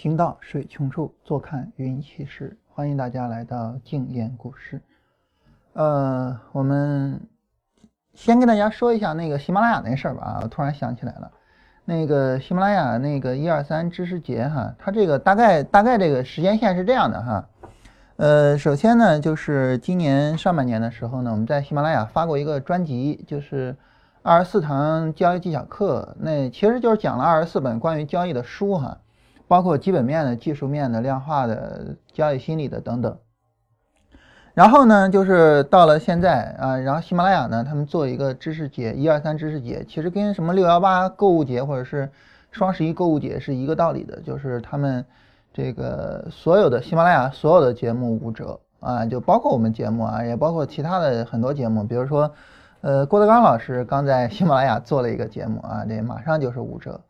行到水穷处，坐看云起时。欢迎大家来到静言股市。呃，我们先跟大家说一下那个喜马拉雅那事儿吧。啊，我突然想起来了，那个喜马拉雅那个一二三知识节哈，它这个大概大概这个时间线是这样的哈。呃，首先呢，就是今年上半年的时候呢，我们在喜马拉雅发过一个专辑，就是二十四堂交易技巧课，那其实就是讲了二十四本关于交易的书哈，包括基本面的、技术面的、量化的、交易心理的等等。然后呢，就是到了现在啊，然后喜马拉雅呢，他们做一个知识节，一二三知识节，其实跟什么六幺八购物节或者是双十一购物节是一个道理的，就是他们。这个所有的喜马拉雅所有的节目五折啊，就包括我们节目啊，也包括其他的很多节目，比如说，呃，郭德纲老师刚在喜马拉雅做了一个节目啊，这马上就是五折。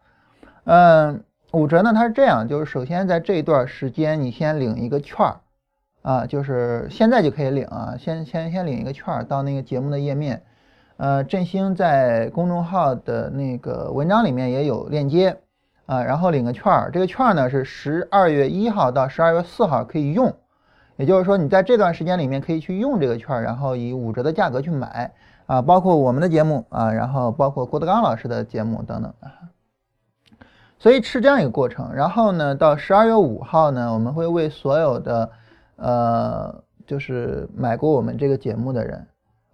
嗯，五折呢，它是这样，就是首先在这一段时间你先领一个券儿啊，就是现在就可以领啊，先先先领一个券儿到那个节目的页面，呃，振兴在公众号的那个文章里面也有链接。啊，然后领个券儿，这个券儿呢是十二月一号到十二月四号可以用，也就是说你在这段时间里面可以去用这个券儿，然后以五折的价格去买啊，包括我们的节目啊，然后包括郭德纲老师的节目等等啊，所以是这样一个过程。然后呢，到十二月五号呢，我们会为所有的呃，就是买过我们这个节目的人，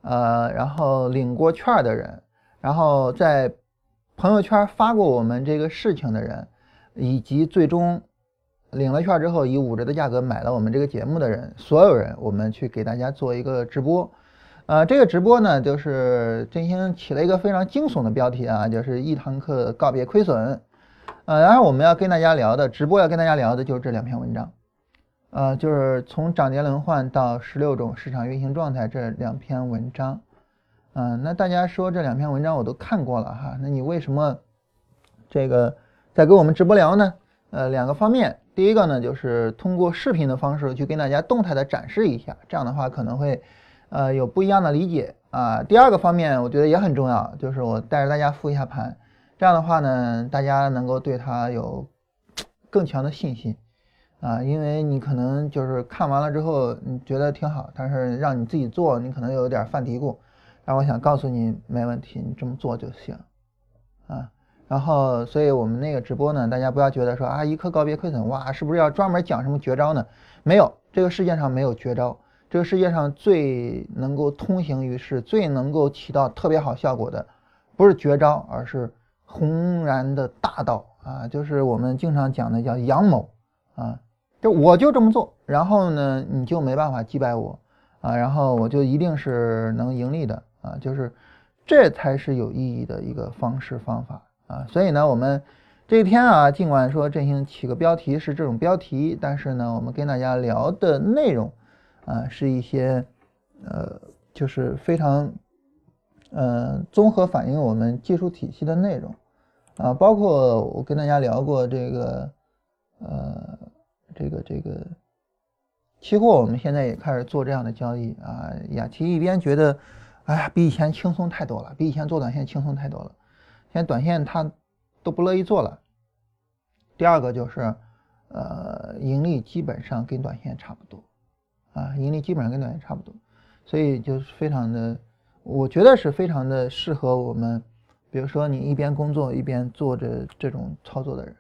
呃，然后领过券的人，然后在。朋友圈发过我们这个事情的人，以及最终领了券之后以五折的价格买了我们这个节目的人，所有人，我们去给大家做一个直播。呃，这个直播呢，就是振兴起了一个非常惊悚的标题啊，就是一堂课告别亏损。呃，然后我们要跟大家聊的直播要跟大家聊的就是这两篇文章，呃，就是从涨跌轮换到十六种市场运行状态这两篇文章。嗯，那大家说这两篇文章我都看过了哈，那你为什么这个在跟我们直播聊呢？呃，两个方面，第一个呢就是通过视频的方式去跟大家动态的展示一下，这样的话可能会呃有不一样的理解啊。第二个方面，我觉得也很重要，就是我带着大家复一下盘，这样的话呢，大家能够对它有更强的信心啊，因为你可能就是看完了之后你觉得挺好，但是让你自己做，你可能有点犯嘀咕。那我想告诉你，没问题，你这么做就行，啊，然后，所以我们那个直播呢，大家不要觉得说啊，一刻告别亏损，哇，是不是要专门讲什么绝招呢？没有，这个世界上没有绝招，这个世界上最能够通行于世、最能够起到特别好效果的，不是绝招，而是宏然的大道啊，就是我们经常讲的叫阳谋啊，就我就这么做，然后呢，你就没办法击败我啊，然后我就一定是能盈利的。啊，就是这才是有意义的一个方式方法啊，所以呢，我们这一天啊，尽管说振兴起个标题是这种标题，但是呢，我们跟大家聊的内容啊，是一些呃，就是非常呃综合反映我们技术体系的内容啊，包括我跟大家聊过这个呃，这个这个期货，我们现在也开始做这样的交易啊，雅琪一边觉得。哎呀，比以前轻松太多了，比以前做短线轻松太多了。现在短线他都不乐意做了。第二个就是，呃，盈利基本上跟短线差不多，啊，盈利基本上跟短线差不多，所以就是非常的，我觉得是非常的适合我们，比如说你一边工作一边做着这种操作的人，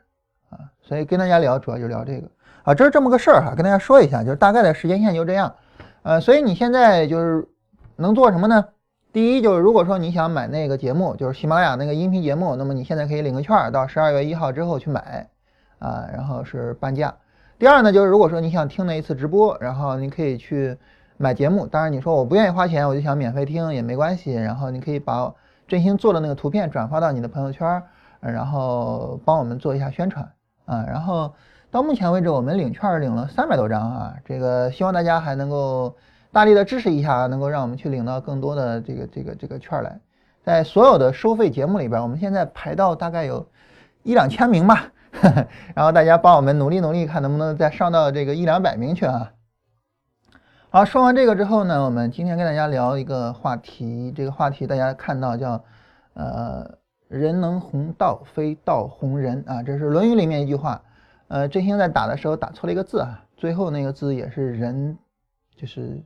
啊，所以跟大家聊主要就聊这个，啊，这是这么个事儿哈，跟大家说一下，就是大概的时间线就这样，呃，所以你现在就是能做什么呢？第一就是，如果说你想买那个节目，就是喜马拉雅那个音频节目，那么你现在可以领个券，到十二月一号之后去买，啊，然后是半价。第二呢，就是如果说你想听那一次直播，然后你可以去买节目。当然你说我不愿意花钱，我就想免费听也没关系。然后你可以把振兴做的那个图片转发到你的朋友圈，然后帮我们做一下宣传啊。然后到目前为止，我们领券领了三百多张啊，这个希望大家还能够。大力的支持一下，能够让我们去领到更多的这个这个这个券来。在所有的收费节目里边，我们现在排到大概有一两千名吧。然后大家帮我们努力努力，看能不能再上到这个一两百名去啊。好，说完这个之后呢，我们今天跟大家聊一个话题。这个话题大家看到叫呃“人能弘道，非道弘人”啊，这是《论语》里面一句话呃，振兴在打的时候打错了一个字啊，最后那个字也是人，就是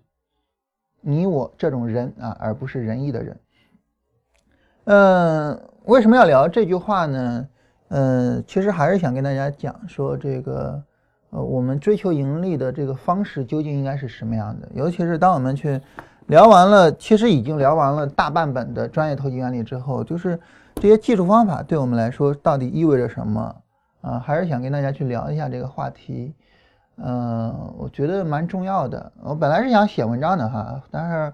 你我这种人啊，而不是仁义的人。嗯，为什么要聊这句话呢？嗯，其实还是想跟大家讲说这个，呃，我们追求盈利的这个方式究竟应该是什么样的？尤其是当我们去聊完了，其实已经聊完了大半本的专业投机原理之后，就是这些技术方法对我们来说到底意味着什么？啊，还是想跟大家去聊一下这个话题，嗯，我觉得蛮重要的。我本来是想写文章的哈，但是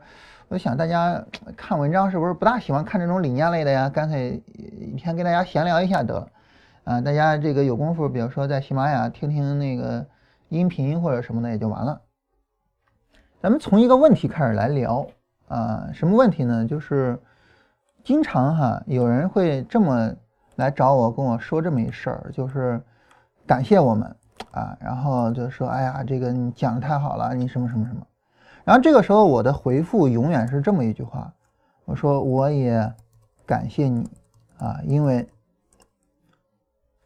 我想大家看文章是不是不大喜欢看这种理念类的呀？干脆一天跟大家闲聊一下得了。啊，大家这个有功夫，比如说在喜马拉雅听听那个音频或者什么的也就完了。咱们从一个问题开始来聊啊，什么问题呢？就是经常哈有人会这么。来找我跟我说这么一事儿，就是感谢我们啊，然后就说哎呀，这个你讲的太好了，你什么什么什么。然后这个时候我的回复永远是这么一句话，我说我也感谢你啊，因为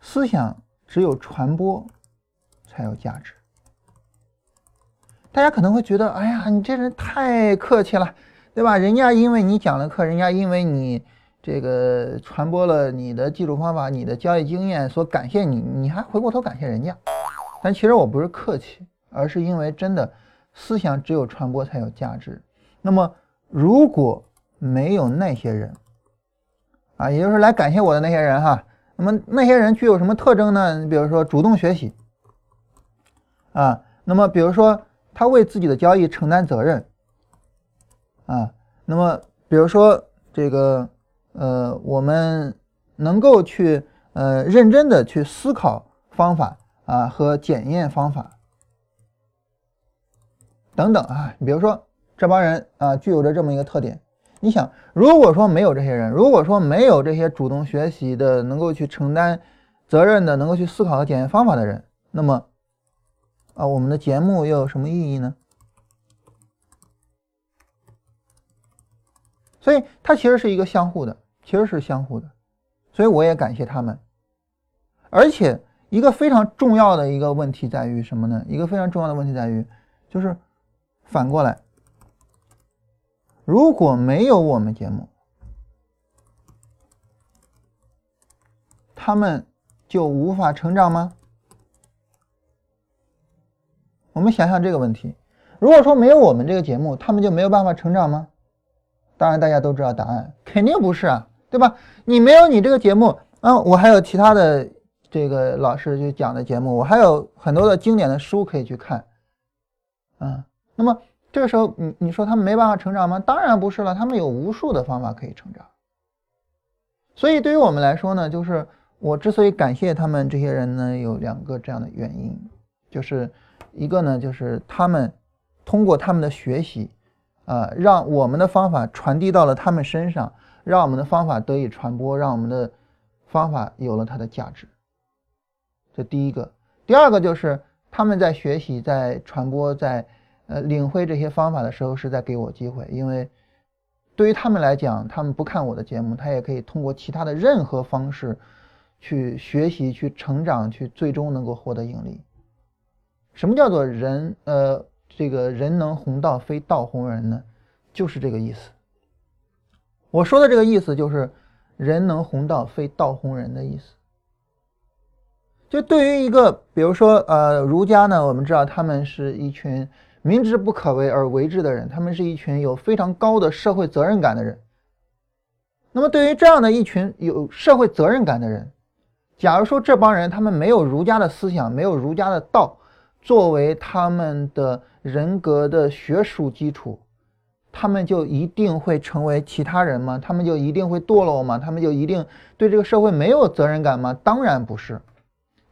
思想只有传播才有价值。大家可能会觉得，哎呀，你这人太客气了，对吧？人家因为你讲了课，人家因为你。这个传播了你的技术方法、你的交易经验，所感谢你，你还回过头感谢人家。但其实我不是客气，而是因为真的思想只有传播才有价值。那么如果没有那些人啊，也就是来感谢我的那些人哈，那么那些人具有什么特征呢？你比如说主动学习啊，那么比如说他为自己的交易承担责任啊，那么比如说这个。呃，我们能够去呃认真的去思考方法啊和检验方法等等啊，比如说这帮人啊具有着这么一个特点。你想，如果说没有这些人，如果说没有这些主动学习的、能够去承担责任的、能够去思考和检验方法的人，那么啊，我们的节目又有什么意义呢？所以它其实是一个相互的。其实是相互的，所以我也感谢他们。而且一个非常重要的一个问题在于什么呢？一个非常重要的问题在于，就是反过来，如果没有我们节目，他们就无法成长吗？我们想想这个问题：如果说没有我们这个节目，他们就没有办法成长吗？当然，大家都知道答案，肯定不是啊。对吧？你没有你这个节目，嗯，我还有其他的这个老师就讲的节目，我还有很多的经典的书可以去看，嗯，那么这个时候你你说他们没办法成长吗？当然不是了，他们有无数的方法可以成长。所以对于我们来说呢，就是我之所以感谢他们这些人呢，有两个这样的原因，就是一个呢，就是他们通过他们的学习，啊，让我们的方法传递到了他们身上。让我们的方法得以传播，让我们的方法有了它的价值。这第一个，第二个就是他们在学习、在传播、在呃领会这些方法的时候，是在给我机会。因为对于他们来讲，他们不看我的节目，他也可以通过其他的任何方式去学习、去成长、去最终能够获得盈利。什么叫做人？呃，这个人能红道，非道红人呢？就是这个意思。我说的这个意思就是，人能红道，非道红人的意思。就对于一个，比如说，呃，儒家呢，我们知道他们是一群明知不可为而为之的人，他们是一群有非常高的社会责任感的人。那么，对于这样的一群有社会责任感的人，假如说这帮人他们没有儒家的思想，没有儒家的道作为他们的人格的学术基础。他们就一定会成为其他人吗？他们就一定会堕落吗？他们就一定对这个社会没有责任感吗？当然不是。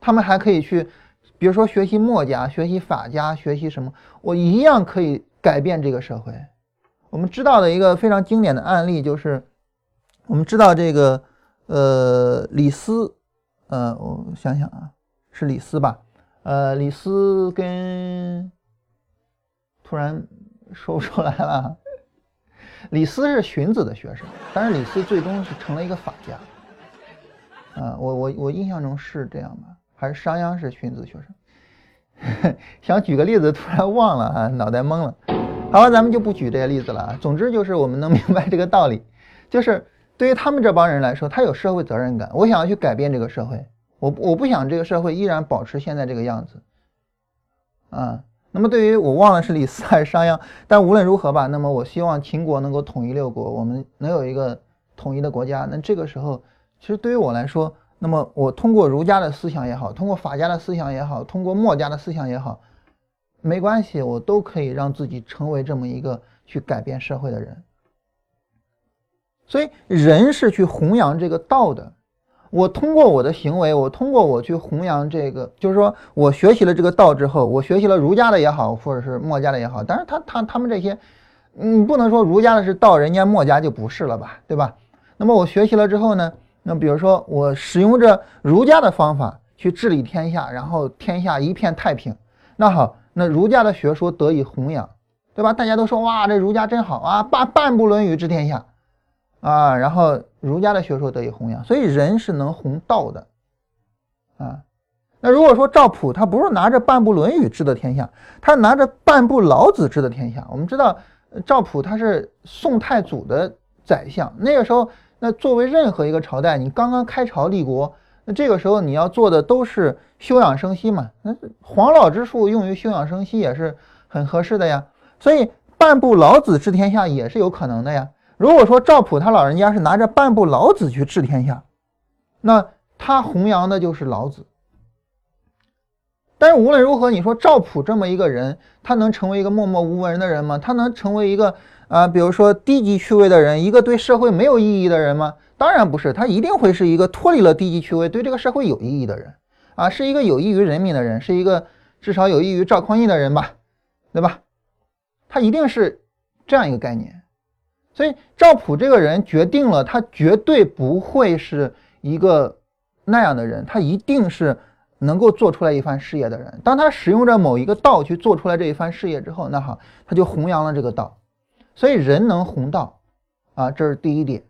他们还可以去，比如说学习墨家、学习法家、学习什么，我一样可以改变这个社会。我们知道的一个非常经典的案例就是，我们知道这个呃李斯，呃我想想啊，是李斯吧？呃李斯跟突然说不出来了。李斯是荀子的学生，但是李斯最终是成了一个法家。啊，我我我印象中是这样吧。还是商鞅是荀子学生？想举个例子，突然忘了啊，脑袋懵了。好了，咱们就不举这些例子了。总之就是我们能明白这个道理，就是对于他们这帮人来说，他有社会责任感。我想要去改变这个社会，我我不想这个社会依然保持现在这个样子啊。那么对于我忘了是李斯还是商鞅，但无论如何吧，那么我希望秦国能够统一六国，我们能有一个统一的国家。那这个时候，其实对于我来说，那么我通过儒家的思想也好，通过法家的思想也好，通过墨家的思想也好，没关系，我都可以让自己成为这么一个去改变社会的人。所以，人是去弘扬这个道的。我通过我的行为，我通过我去弘扬这个，就是说我学习了这个道之后，我学习了儒家的也好，或者是墨家的也好，但是他他他们这些，你不能说儒家的是道，人家墨家就不是了吧，对吧？那么我学习了之后呢，那比如说我使用着儒家的方法去治理天下，然后天下一片太平，那好，那儒家的学说得以弘扬，对吧？大家都说哇，这儒家真好啊，半半部《论语》治天下。啊，然后儒家的学说得以弘扬，所以人是能弘道的，啊，那如果说赵普他不是拿着半部《论语》治的天下，他拿着半部《老子》治的天下。我们知道赵普他是宋太祖的宰相，那个时候，那作为任何一个朝代，你刚刚开朝立国，那这个时候你要做的都是休养生息嘛，那黄老之术用于休养生息也是很合适的呀，所以半部《老子》治天下也是有可能的呀。如果说赵普他老人家是拿着半部老子去治天下，那他弘扬的就是老子。但是无论如何，你说赵普这么一个人，他能成为一个默默无闻的人吗？他能成为一个啊，比如说低级趣味的人，一个对社会没有意义的人吗？当然不是，他一定会是一个脱离了低级趣味，对这个社会有意义的人啊，是一个有益于人民的人，是一个至少有益于赵匡胤的人吧，对吧？他一定是这样一个概念。所以赵普这个人决定了，他绝对不会是一个那样的人，他一定是能够做出来一番事业的人。当他使用着某一个道去做出来这一番事业之后，那好，他就弘扬了这个道。所以人能弘道啊，这是第一点。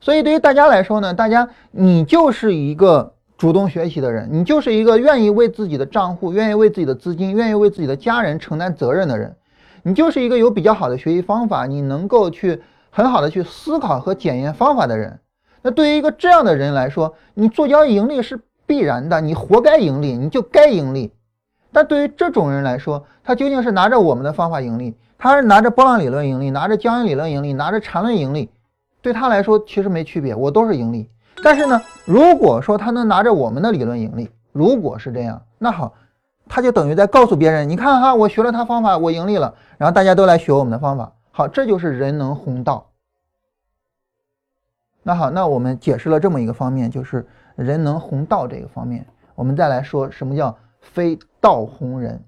所以对于大家来说呢，大家你就是一个主动学习的人，你就是一个愿意为自己的账户、愿意为自己的资金、愿意为自己的家人承担责任的人。你就是一个有比较好的学习方法，你能够去很好的去思考和检验方法的人。那对于一个这样的人来说，你做交易盈利是必然的，你活该盈利，你就该盈利。但对于这种人来说，他究竟是拿着我们的方法盈利，他是拿着波浪理论盈利，拿着江阴理论盈利，拿着缠论盈利，对他来说其实没区别，我都是盈利。但是呢，如果说他能拿着我们的理论盈利，如果是这样，那好。他就等于在告诉别人，你看哈，我学了他方法，我盈利了，然后大家都来学我们的方法。好，这就是人能弘道。那好，那我们解释了这么一个方面，就是人能弘道这个方面。我们再来说什么叫非道弘人？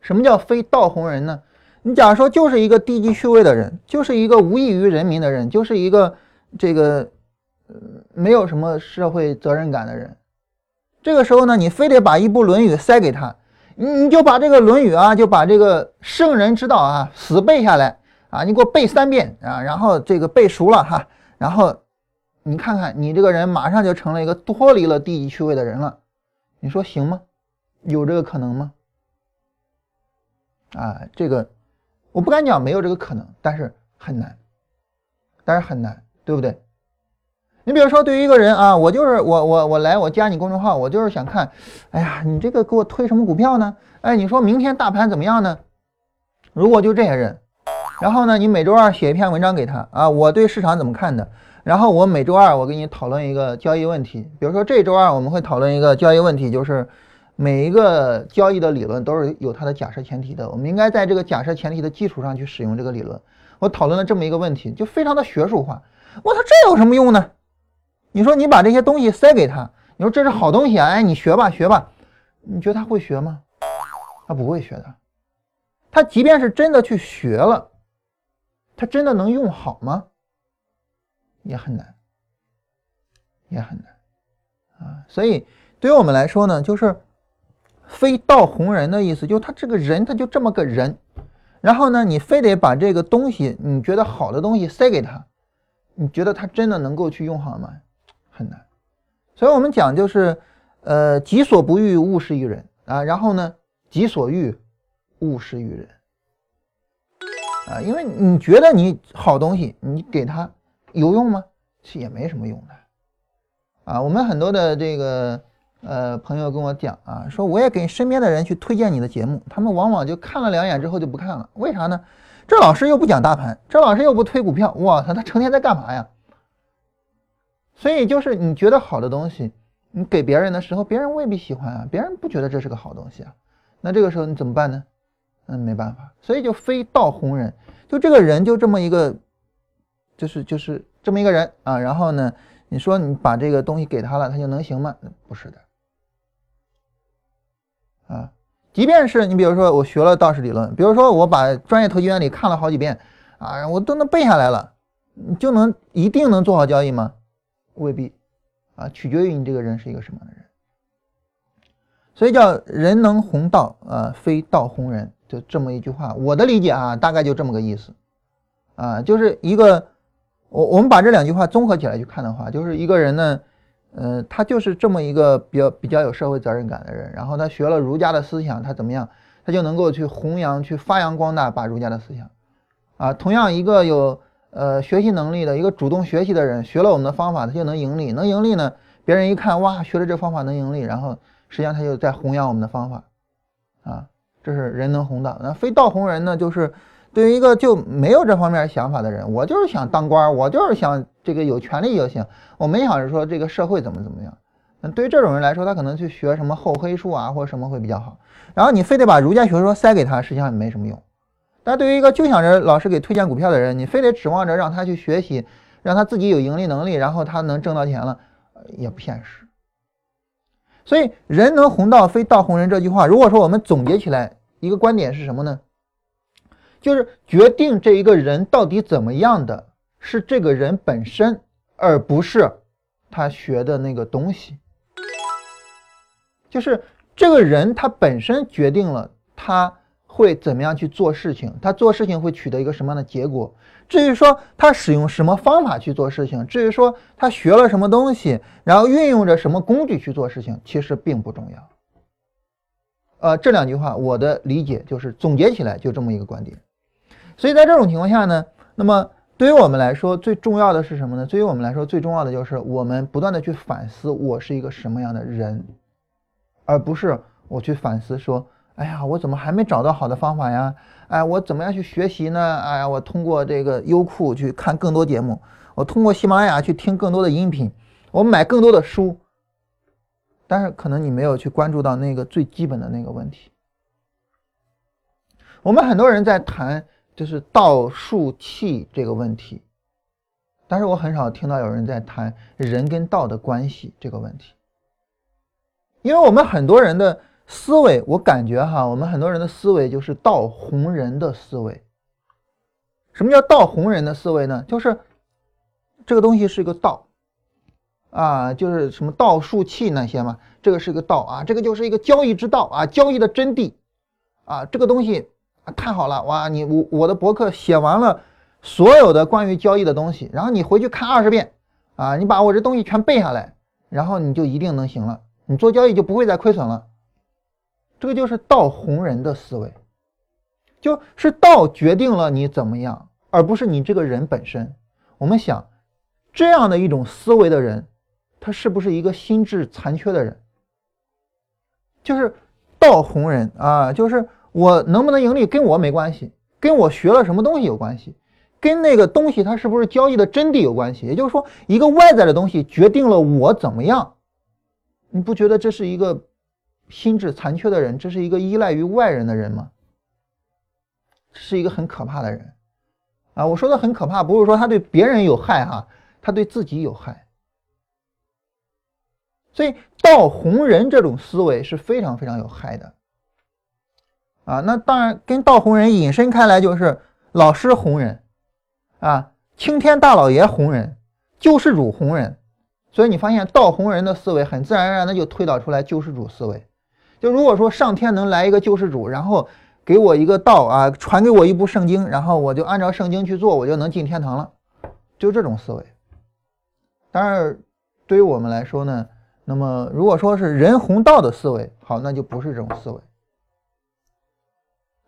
什么叫非道弘人呢？你假如说就是一个低级趣味的人，就是一个无益于人民的人，就是一个这个呃没有什么社会责任感的人。这个时候呢，你非得把一部《论语》塞给他，你你就把这个《论语》啊，就把这个圣人之道啊死背下来啊，你给我背三遍啊，然后这个背熟了哈，然后你看看你这个人马上就成了一个脱离了低级趣味的人了，你说行吗？有这个可能吗？啊，这个我不敢讲没有这个可能，但是很难，但是很难，对不对？你比如说，对于一个人啊，我就是我我我来我加你公众号，我就是想看，哎呀，你这个给我推什么股票呢？哎，你说明天大盘怎么样呢？如果就这些人，然后呢，你每周二写一篇文章给他啊，我对市场怎么看的？然后我每周二我给你讨论一个交易问题，比如说这周二我们会讨论一个交易问题，就是每一个交易的理论都是有它的假设前提的，我们应该在这个假设前提的基础上去使用这个理论。我讨论了这么一个问题，就非常的学术化。我操，这有什么用呢？你说你把这些东西塞给他，你说这是好东西啊，哎，你学吧学吧，你觉得他会学吗？他不会学的。他即便是真的去学了，他真的能用好吗？也很难，也很难啊。所以对于我们来说呢，就是非道红人的意思，就他这个人他就这么个人，然后呢，你非得把这个东西你觉得好的东西塞给他，你觉得他真的能够去用好吗？很难，所以我们讲就是，呃，己所不欲，勿施于人啊。然后呢，己所欲，勿施于人啊。因为你觉得你好东西，你给他有用吗？其实也没什么用的啊。我们很多的这个呃朋友跟我讲啊，说我也给身边的人去推荐你的节目，他们往往就看了两眼之后就不看了。为啥呢？这老师又不讲大盘，这老师又不推股票，哇操，他成天在干嘛呀？所以就是你觉得好的东西。你给别人的时候，别人未必喜欢啊，别人不觉得这是个好东西啊，那这个时候你怎么办呢？嗯，没办法，所以就非道红人，就这个人就这么一个，就是就是这么一个人啊。然后呢，你说你把这个东西给他了，他就能行吗？不是的，啊，即便是你比如说我学了道氏理论，比如说我把专业投机原理看了好几遍啊，我都能背下来了，你就能一定能做好交易吗？未必。啊，取决于你这个人是一个什么样的人，所以叫人能弘道啊，非道弘人，就这么一句话。我的理解啊，大概就这么个意思，啊，就是一个我我们把这两句话综合起来去看的话，就是一个人呢，呃，他就是这么一个比较比较有社会责任感的人，然后他学了儒家的思想，他怎么样，他就能够去弘扬、去发扬光大，把儒家的思想，啊，同样一个有。呃，学习能力的一个主动学习的人，学了我们的方法，他就能盈利。能盈利呢，别人一看，哇，学了这方法能盈利，然后实际上他就在弘扬我们的方法，啊，这是人能弘道。那非道弘人呢，就是对于一个就没有这方面想法的人，我就是想当官，我就是想这个有权利就行，我没想着说这个社会怎么怎么样。那对于这种人来说，他可能去学什么厚黑术啊，或者什么会比较好。然后你非得把儒家学说塞给他，实际上也没什么用。但对于一个就想着老师给推荐股票的人，你非得指望着让他去学习，让他自己有盈利能力，然后他能挣到钱了，也不现实。所以“人能弘道，非道弘人”这句话，如果说我们总结起来一个观点是什么呢？就是决定这一个人到底怎么样的是这个人本身，而不是他学的那个东西。就是这个人他本身决定了他。会怎么样去做事情？他做事情会取得一个什么样的结果？至于说他使用什么方法去做事情，至于说他学了什么东西，然后运用着什么工具去做事情，其实并不重要。呃，这两句话我的理解就是总结起来就这么一个观点。所以在这种情况下呢，那么对于我们来说最重要的是什么呢？对于我们来说最重要的就是我们不断的去反思我是一个什么样的人，而不是我去反思说。哎呀，我怎么还没找到好的方法呀？哎，我怎么样去学习呢？哎呀，我通过这个优酷去看更多节目，我通过喜马拉雅去听更多的音频，我买更多的书。但是可能你没有去关注到那个最基本的那个问题。我们很多人在谈就是道术器这个问题，但是我很少听到有人在谈人跟道的关系这个问题，因为我们很多人的。思维，我感觉哈，我们很多人的思维就是道红人的思维。什么叫道红人的思维呢？就是这个东西是一个道啊，就是什么道术器那些嘛，这个是一个道啊，这个就是一个交易之道啊，交易的真谛啊，这个东西啊太好了哇！你我我的博客写完了所有的关于交易的东西，然后你回去看二十遍啊，你把我这东西全背下来，然后你就一定能行了，你做交易就不会再亏损了。这个就是道红人的思维，就是道决定了你怎么样，而不是你这个人本身。我们想，这样的一种思维的人，他是不是一个心智残缺的人？就是道红人啊，就是我能不能盈利跟我没关系，跟我学了什么东西有关系，跟那个东西它是不是交易的真谛有关系。也就是说，一个外在的东西决定了我怎么样，你不觉得这是一个？心智残缺的人，这是一个依赖于外人的人吗？是一个很可怕的人啊！我说的很可怕，不是说他对别人有害哈，他对自己有害。所以道红人这种思维是非常非常有害的啊！那当然，跟道红人引申开来就是老师红人啊，青天大老爷红人，救世主红人。所以你发现道红人的思维很自然而然的就推导出来救世主思维。就如果说上天能来一个救世主，然后给我一个道啊，传给我一部圣经，然后我就按照圣经去做，我就能进天堂了，就这种思维。当然，对于我们来说呢，那么如果说是人弘道的思维，好，那就不是这种思维。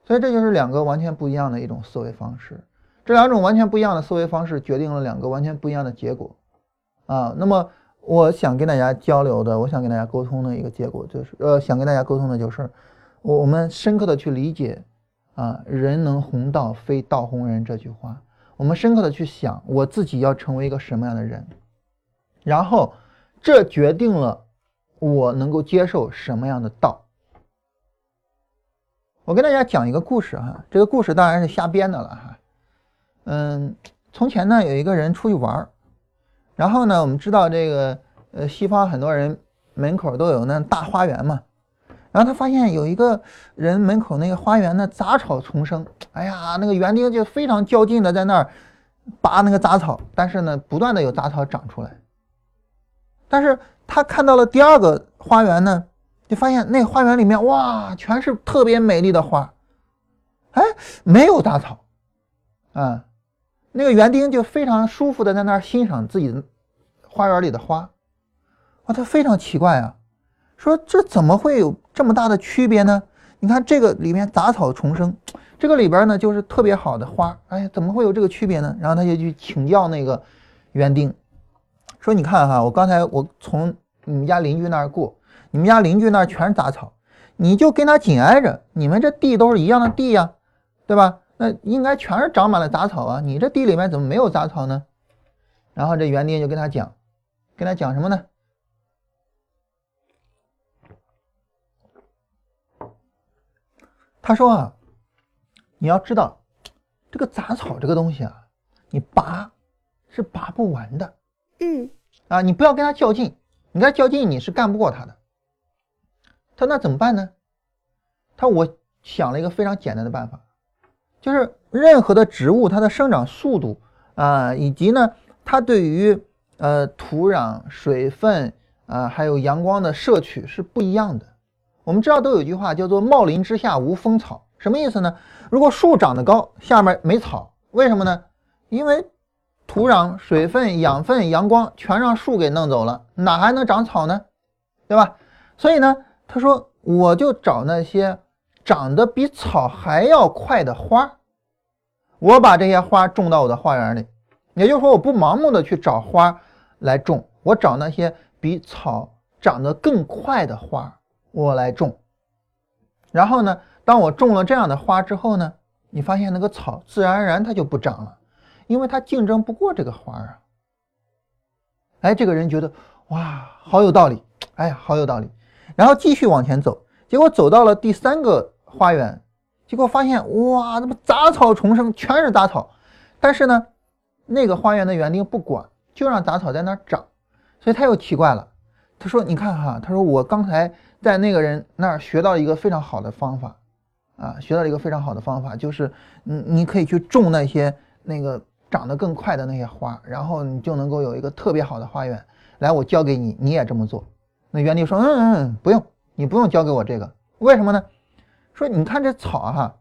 所以这就是两个完全不一样的一种思维方式。这两种完全不一样的思维方式决定了两个完全不一样的结果啊。那么我想跟大家交流的，我想跟大家沟通的一个结果就是，呃，想跟大家沟通的就是，我我们深刻的去理解啊“人能弘道，非道弘人”这句话。我们深刻的去想，我自己要成为一个什么样的人，然后这决定了我能够接受什么样的道。我跟大家讲一个故事哈，这个故事当然是瞎编的了哈。嗯，从前呢有一个人出去玩儿，然后呢我们知道这个呃西方很多人门口都有那大花园嘛。然后他发现有一个人门口那个花园呢，杂草丛生。哎呀，那个园丁就非常较劲的在那儿拔那个杂草，但是呢，不断的有杂草长出来。但是他看到了第二个花园呢，就发现那花园里面哇，全是特别美丽的花，哎，没有杂草，啊，那个园丁就非常舒服的在那儿欣赏自己花园里的花，啊，他非常奇怪啊。说这怎么会有这么大的区别呢？你看这个里面杂草丛生，这个里边呢就是特别好的花，哎，怎么会有这个区别呢？然后他就去请教那个园丁，说你看哈，我刚才我从你们家邻居那儿过，你们家邻居那全是杂草，你就跟他紧挨着，你们这地都是一样的地呀，对吧？那应该全是长满了杂草啊，你这地里面怎么没有杂草呢？然后这园丁就跟他讲，跟他讲什么呢？他说啊，你要知道，这个杂草这个东西啊，你拔是拔不完的。嗯。啊，你不要跟他较劲，你跟他较劲你是干不过他的。他那怎么办呢？他我想了一个非常简单的办法，就是任何的植物它的生长速度啊，以及呢它对于呃土壤、水分啊还有阳光的摄取是不一样的。我们知道都有句话叫做“茂林之下无风草”，什么意思呢？如果树长得高，下面没草，为什么呢？因为土壤、水分、养分、阳光全让树给弄走了，哪还能长草呢？对吧？所以呢，他说我就找那些长得比草还要快的花，我把这些花种到我的花园里。也就是说，我不盲目的去找花来种，我找那些比草长得更快的花。我来种，然后呢，当我种了这样的花之后呢，你发现那个草自然而然它就不长了，因为它竞争不过这个花啊。哎，这个人觉得哇，好有道理，哎呀，好有道理。然后继续往前走，结果走到了第三个花园，结果发现哇，怎么杂草丛生，全是杂草。但是呢，那个花园的园丁不管，就让杂草在那儿长，所以他又奇怪了。他说：“你看哈，他说我刚才。”在那个人那儿学到一个非常好的方法，啊，学到一个非常好的方法，就是你你可以去种那些那个长得更快的那些花，然后你就能够有一个特别好的花园。来，我教给你，你也这么做。那园丁说，嗯嗯嗯，不用，你不用交给我这个，为什么呢？说你看这草哈，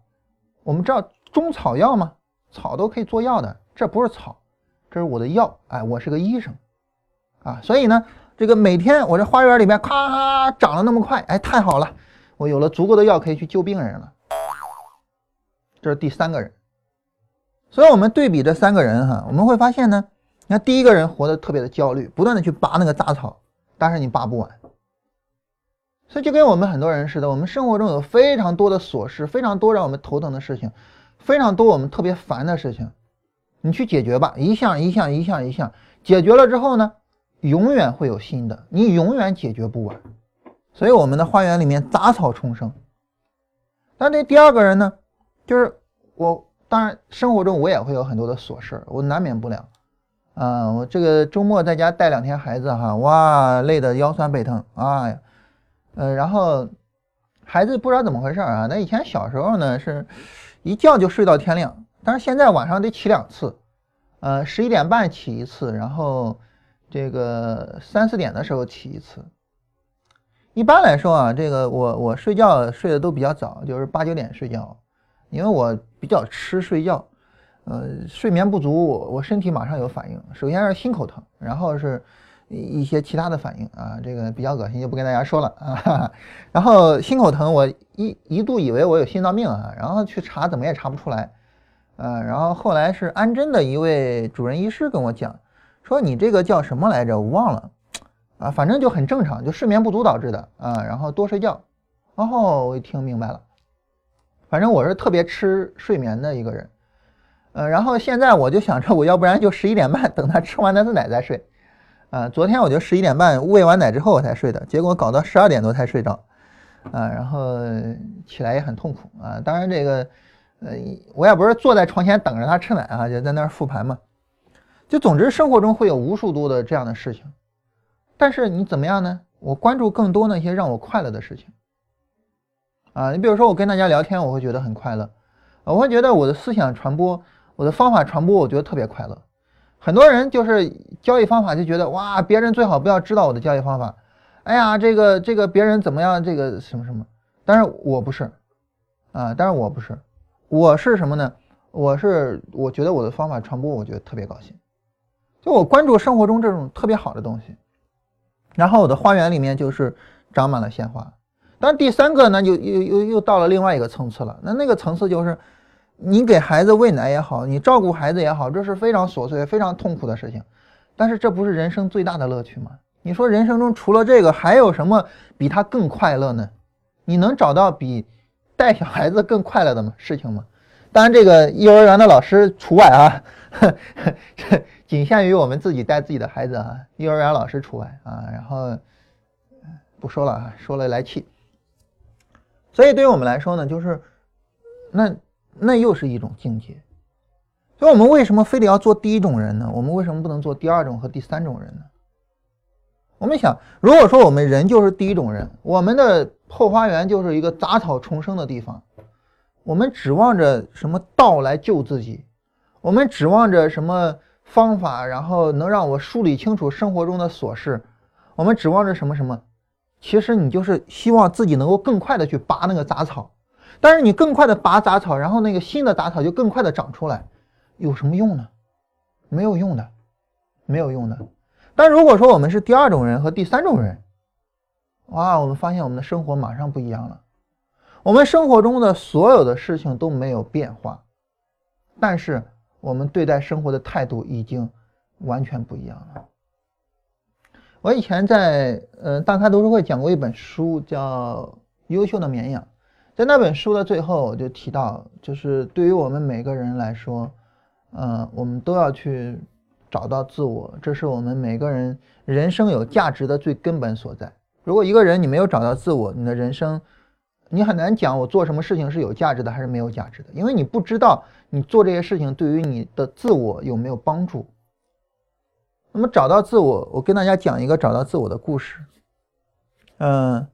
我们知道中草药吗？草都可以做药的，这不是草，这是我的药。哎，我是个医生，啊，所以呢。这个每天我这花园里面咔长得那么快，哎，太好了，我有了足够的药可以去救病人了。这是第三个人，所以我们对比这三个人哈，我们会发现呢，你看第一个人活得特别的焦虑，不断的去拔那个杂草，但是你拔不完。所以就跟我们很多人似的，我们生活中有非常多的琐事，非常多让我们头疼的事情，非常多我们特别烦的事情，你去解决吧，一项一项一项一项解决了之后呢？永远会有新的，你永远解决不完，所以我们的花园里面杂草丛生。那这第二个人呢，就是我，当然生活中我也会有很多的琐事我难免不了。啊，我这个周末在家带两天孩子哈，哇，累得腰酸背疼啊，呃，然后孩子不知道怎么回事啊，那以前小时候呢是一觉就睡到天亮，但是现在晚上得起两次，呃，十一点半起一次，然后。这个三四点的时候起一次。一般来说啊，这个我我睡觉睡得都比较早，就是八九点睡觉，因为我比较吃睡觉，呃，睡眠不足，我我身体马上有反应。首先是心口疼，然后是一些其他的反应啊，这个比较恶心，就不跟大家说了啊。然后心口疼，我一一度以为我有心脏病啊，然后去查怎么也查不出来，呃，然后后来是安贞的一位主任医师跟我讲，说你这个叫什么来着？我忘了啊，反正就很正常，就睡眠不足导致的啊，然后多睡觉。然后我一听明白了，反正我是特别吃睡眠的一个人，呃，然后现在我就想着，我要不然就十一点半等他吃完那次奶再睡。啊，昨天我就十一点半喂完奶之后我才睡的，结果搞到十二点多才睡着，啊，然后起来也很痛苦啊。当然这个，呃，我也不是坐在床前等着他吃奶啊，就在那儿复盘嘛。就总之生活中会有无数多的这样的事情，但是你怎么样呢？我关注更多那些让我快乐的事情。啊，你比如说我跟大家聊天，我会觉得很快乐，我会觉得我的思想传播，我的方法传播，我觉得特别快乐。很多人就是交易方法就觉得哇，别人最好不要知道我的交易方法。哎呀，这个这个别人怎么样，这个什么什么。但是我不是啊，但是我不是，我是什么呢？我是我觉得我的方法传播，我觉得特别高兴。就我关注生活中这种特别好的东西，然后我的花园里面就是长满了鲜花。但第三个呢，就又又又到了另外一个层次了。那那个层次就是。你给孩子喂奶也好，你照顾孩子也好，这是非常琐碎、非常痛苦的事情。但是这不是人生最大的乐趣吗？你说人生中除了这个，还有什么比他更快乐呢？你能找到比带小孩子更快乐的事情吗？当然，这个幼儿园的老师除外啊，这 仅限于我们自己带自己的孩子啊。幼儿园老师除外啊。然后不说了啊，说了来气。所以对于我们来说呢，就是那。那又是一种境界，所以我们为什么非得要做第一种人呢？我们为什么不能做第二种和第三种人呢？我们想，如果说我们人就是第一种人，我们的后花园就是一个杂草丛生的地方，我们指望着什么道来救自己？我们指望着什么方法，然后能让我梳理清楚生活中的琐事？我们指望着什么什么？其实你就是希望自己能够更快的去拔那个杂草。但是你更快的拔杂草，然后那个新的杂草就更快的长出来，有什么用呢？没有用的，没有用的。但如果说我们是第二种人和第三种人，哇，我们发现我们的生活马上不一样了。我们生活中的所有的事情都没有变化，但是我们对待生活的态度已经完全不一样了。我以前在呃大咖读书会讲过一本书，叫《优秀的绵羊》。在那本书的最后，我就提到，就是对于我们每个人来说，嗯，我们都要去找到自我，这是我们每个人人生有价值的最根本所在。如果一个人你没有找到自我，你的人生，你很难讲我做什么事情是有价值的还是没有价值的，因为你不知道你做这些事情对于你的自我有没有帮助。那么找到自我，我跟大家讲一个找到自我的故事，嗯。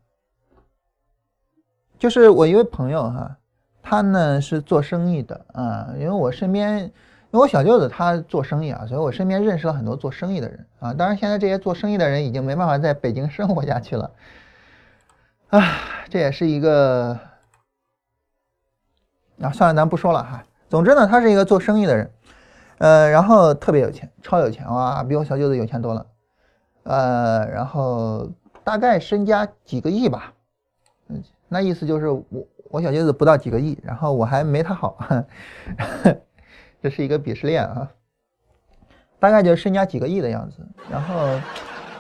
就是我一位朋友哈，他呢是做生意的啊，因为我身边，因为我小舅子他做生意啊，所以我身边认识了很多做生意的人啊。当然，现在这些做生意的人已经没办法在北京生活下去了，啊，这也是一个，啊，算了，咱不说了哈。总之呢，他是一个做生意的人，呃，然后特别有钱，超有钱哇，比我小舅子有钱多了，呃，然后大概身家几个亿吧。嗯那意思就是我我小舅子不到几个亿，然后我还没他好，这是一个鄙视链啊。大概就是身家几个亿的样子。然后，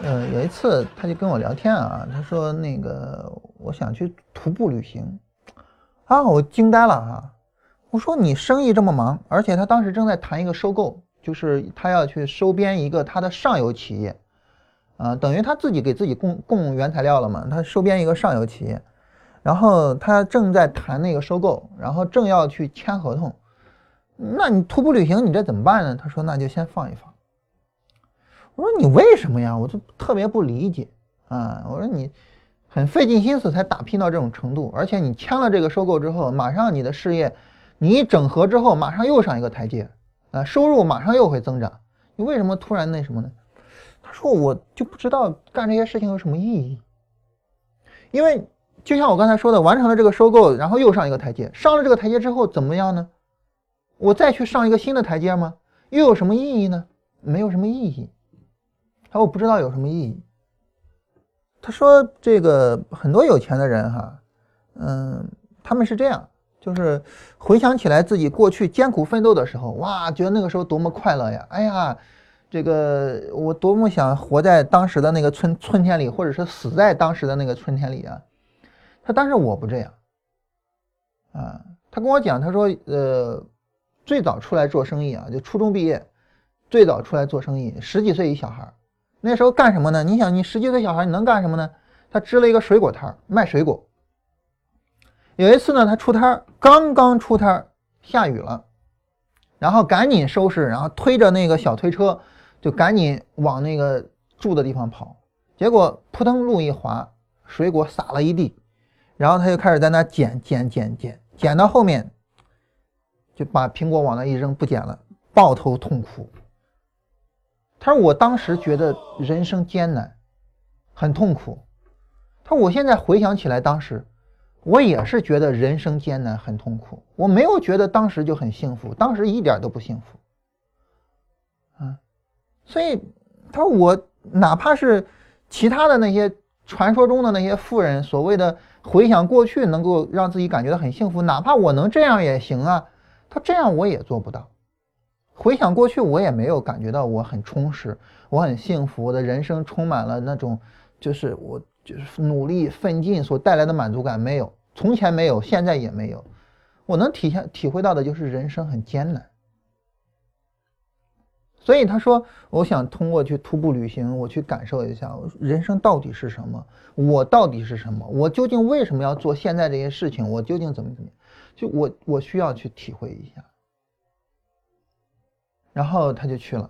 呃，有一次他就跟我聊天啊，他说那个我想去徒步旅行啊，我惊呆了啊！我说你生意这么忙，而且他当时正在谈一个收购，就是他要去收编一个他的上游企业啊，等于他自己给自己供供原材料了嘛，他收编一个上游企业。然后他正在谈那个收购，然后正要去签合同，那你徒步旅行你这怎么办呢？他说那就先放一放。我说你为什么呀？我就特别不理解啊！我说你很费尽心思才打拼到这种程度，而且你签了这个收购之后，马上你的事业你一整合之后，马上又上一个台阶啊，收入马上又会增长。你为什么突然那什么呢？他说我就不知道干这些事情有什么意义，因为。就像我刚才说的，完成了这个收购，然后又上一个台阶，上了这个台阶之后怎么样呢？我再去上一个新的台阶吗？又有什么意义呢？没有什么意义。他说我不知道有什么意义。他说这个很多有钱的人哈，嗯，他们是这样，就是回想起来自己过去艰苦奋斗的时候，哇，觉得那个时候多么快乐呀！哎呀，这个我多么想活在当时的那个春春天里，或者是死在当时的那个春天里啊！他但是我不这样，啊，他跟我讲，他说，呃，最早出来做生意啊，就初中毕业，最早出来做生意，十几岁一小孩。那时候干什么呢？你想，你十几岁小孩，你能干什么呢？他支了一个水果摊卖水果。有一次呢，他出摊刚刚出摊下雨了，然后赶紧收拾，然后推着那个小推车，就赶紧往那个住的地方跑。结果扑腾路一滑，水果洒了一地，然后他就开始在那捡捡捡捡，捡到后面就把苹果往那一扔，不捡了，抱头痛哭。他说：“我当时觉得人生艰难，很痛苦。他说我现在回想起来，当时我也是觉得人生艰难，很痛苦。我没有觉得当时就很幸福，当时一点都不幸福。啊，所以他说我哪怕是其他的那些传说中的那些富人，所谓的回想过去能够让自己感觉到很幸福，哪怕我能这样也行啊。他这样我也做不到。”回想过去，我也没有感觉到我很充实，我很幸福，我的人生充满了那种，就是我就是努力奋进所带来的满足感，没有，从前没有，现在也没有。我能体现体会到的就是人生很艰难。所以他说，我想通过去徒步旅行，我去感受一下人生到底是什么，我到底是什么，我究竟为什么要做现在这些事情，我究竟怎么怎么，就我我需要去体会一下。然后他就去了，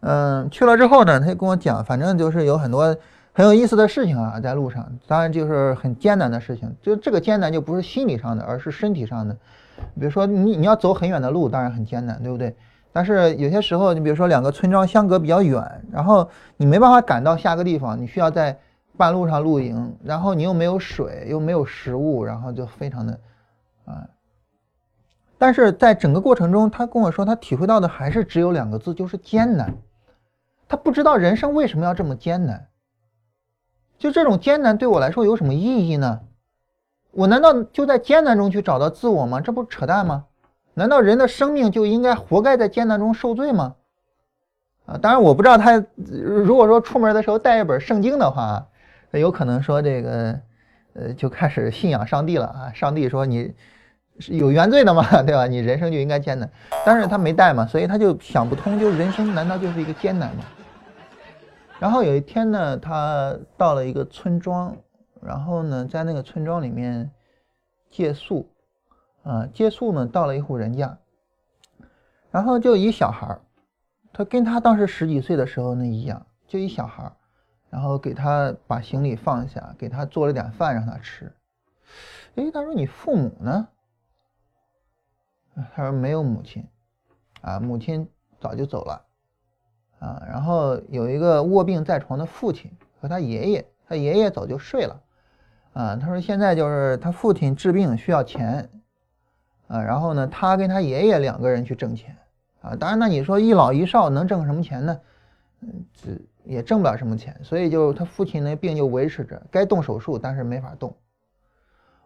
嗯，去了之后呢，他就跟我讲，反正就是有很多很有意思的事情啊，在路上，当然就是很艰难的事情，就这个艰难就不是心理上的，而是身体上的。比如说你你要走很远的路，当然很艰难，对不对？但是有些时候，你比如说两个村庄相隔比较远，然后你没办法赶到下个地方，你需要在半路上露营，然后你又没有水，又没有食物，然后就非常的啊。但是在整个过程中，他跟我说，他体会到的还是只有两个字，就是艰难。他不知道人生为什么要这么艰难。就这种艰难对我来说有什么意义呢？我难道就在艰难中去找到自我吗？这不扯淡吗？难道人的生命就应该活该在艰难中受罪吗？啊，当然我不知道他如果说出门的时候带一本圣经的话，有可能说这个呃就开始信仰上帝了啊。上帝说你。是有原罪的嘛，对吧？你人生就应该艰难，但是他没带嘛，所以他就想不通，就人生难道就是一个艰难吗？然后有一天呢，他到了一个村庄，然后呢，在那个村庄里面借宿，啊，借宿呢，到了一户人家，然后就一小孩儿，他跟他当时十几岁的时候那一样，就一小孩儿，然后给他把行李放下，给他做了点饭让他吃，哎，他说你父母呢？他说没有母亲，啊，母亲早就走了，啊，然后有一个卧病在床的父亲和他爷爷，他爷爷早就睡了，啊，他说现在就是他父亲治病需要钱，啊，然后呢，他跟他爷爷两个人去挣钱，啊，当然那你说一老一少能挣什么钱呢？嗯，这也挣不了什么钱，所以就他父亲那病就维持着，该动手术但是没法动。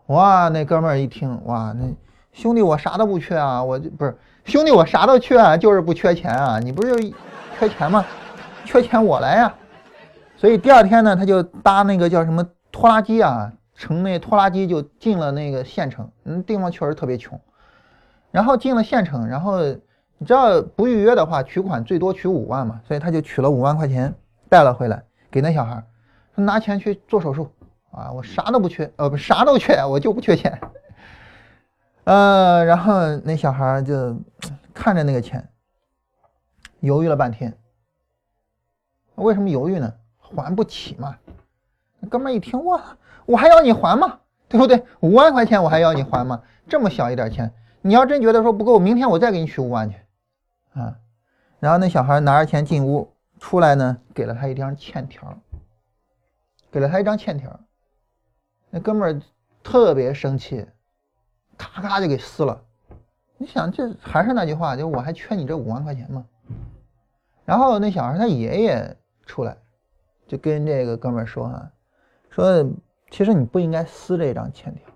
哇，那哥们儿一听，哇，那。兄弟，我啥都不缺啊，我就不是兄弟，我啥都缺，啊，就是不缺钱啊。你不是就缺钱吗？缺钱我来呀。所以第二天呢，他就搭那个叫什么拖拉机啊，乘那拖拉机就进了那个县城。嗯，地方确实特别穷。然后进了县城，然后你知道不预约的话，取款最多取五万嘛，所以他就取了五万块钱带了回来，给那小孩说拿钱去做手术啊，我啥都不缺，呃，不啥都缺，我就不缺钱。呃，然后那小孩就看着那个钱，犹豫了半天。为什么犹豫呢？还不起嘛。哥们一听，哇，我还要你还吗？对不对？五万块钱我还要你还吗？这么小一点钱，你要真觉得说不够，明天我再给你取五万去。啊，然后那小孩拿着钱进屋，出来呢，给了他一张欠条，给了他一张欠条。那哥们儿特别生气。咔咔就给撕了，你想这还是那句话，就我还缺你这五万块钱吗？然后那小孩他爷爷出来，就跟这个哥们儿说啊，说其实你不应该撕这张欠条。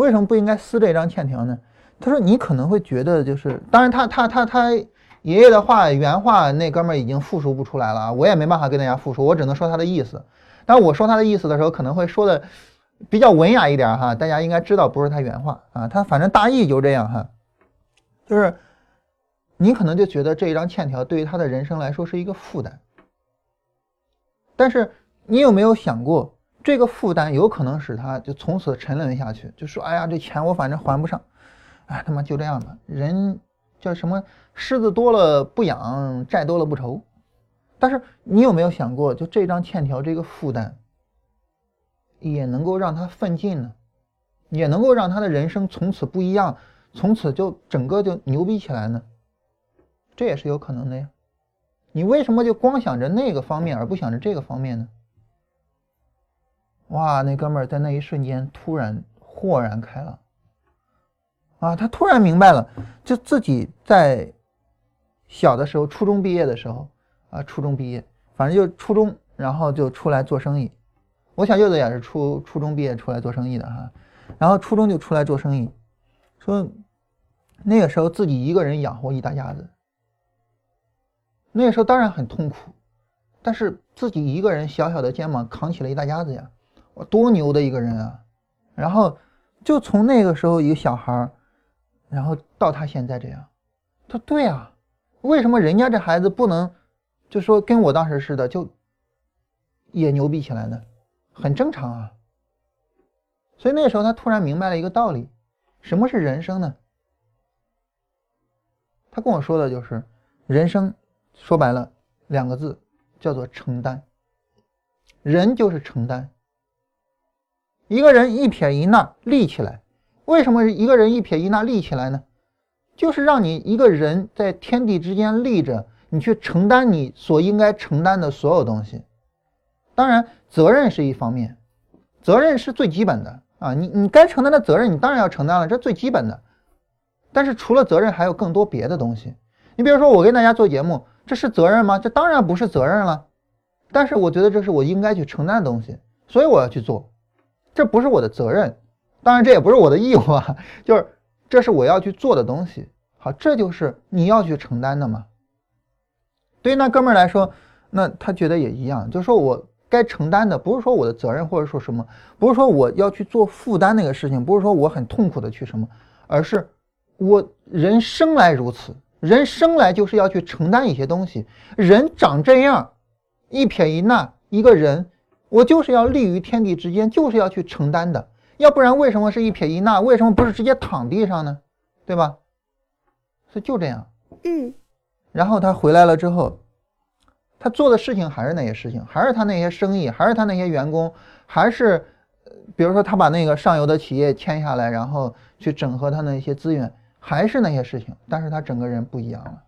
为什么不应该撕这张欠条呢？他说你可能会觉得就是，当然他他他他爷爷的话原话那哥们儿已经复述不出来了，我也没办法跟大家复述，我只能说他的意思。但我说他的意思的时候，可能会说的比较文雅一点哈，大家应该知道不是他原话啊，他反正大意就这样哈，就是你可能就觉得这一张欠条对于他的人生来说是一个负担，但是你有没有想过，这个负担有可能使他就从此沉沦下去，就说哎呀这钱我反正还不上，哎他妈就这样吧，人叫什么虱子多了不痒，债多了不愁。但是你有没有想过，就这张欠条这个负担，也能够让他奋进呢？也能够让他的人生从此不一样，从此就整个就牛逼起来呢？这也是有可能的呀。你为什么就光想着那个方面，而不想着这个方面呢？哇，那哥们儿在那一瞬间突然豁然开朗啊！他突然明白了，就自己在小的时候，初中毕业的时候。啊，初中毕业，反正就初中，然后就出来做生意。我小舅子也是初初中毕业出来做生意的哈，然后初中就出来做生意，说那个时候自己一个人养活一大家子，那个时候当然很痛苦，但是自己一个人小小的肩膀扛起了一大家子呀，我多牛的一个人啊！然后就从那个时候一个小孩儿，然后到他现在这样，他对啊，为什么人家这孩子不能？就说跟我当时似的，就也牛逼起来呢，很正常啊。所以那时候他突然明白了一个道理：什么是人生呢？他跟我说的就是，人生说白了两个字，叫做承担。人就是承担。一个人一撇一捺立起来，为什么一个人一撇一捺立起来呢？就是让你一个人在天地之间立着。你去承担你所应该承担的所有东西，当然责任是一方面，责任是最基本的啊，你你该承担的责任你当然要承担了，这最基本的。但是除了责任，还有更多别的东西。你比如说我跟大家做节目，这是责任吗？这当然不是责任了。但是我觉得这是我应该去承担的东西，所以我要去做。这不是我的责任，当然这也不是我的义务啊，就是这是我要去做的东西。好，这就是你要去承担的嘛。对于那哥们儿来说，那他觉得也一样，就是说我该承担的不是说我的责任，或者说什么，不是说我要去做负担那个事情，不是说我很痛苦的去什么，而是我人生来如此，人生来就是要去承担一些东西。人长这样，一撇一捺，一个人，我就是要立于天地之间，就是要去承担的，要不然为什么是一撇一捺？为什么不是直接躺地上呢？对吧？所以就这样。嗯。然后他回来了之后，他做的事情还是那些事情，还是他那些生意，还是他那些员工，还是，比如说他把那个上游的企业签下来，然后去整合他那些资源，还是那些事情，但是他整个人不一样了，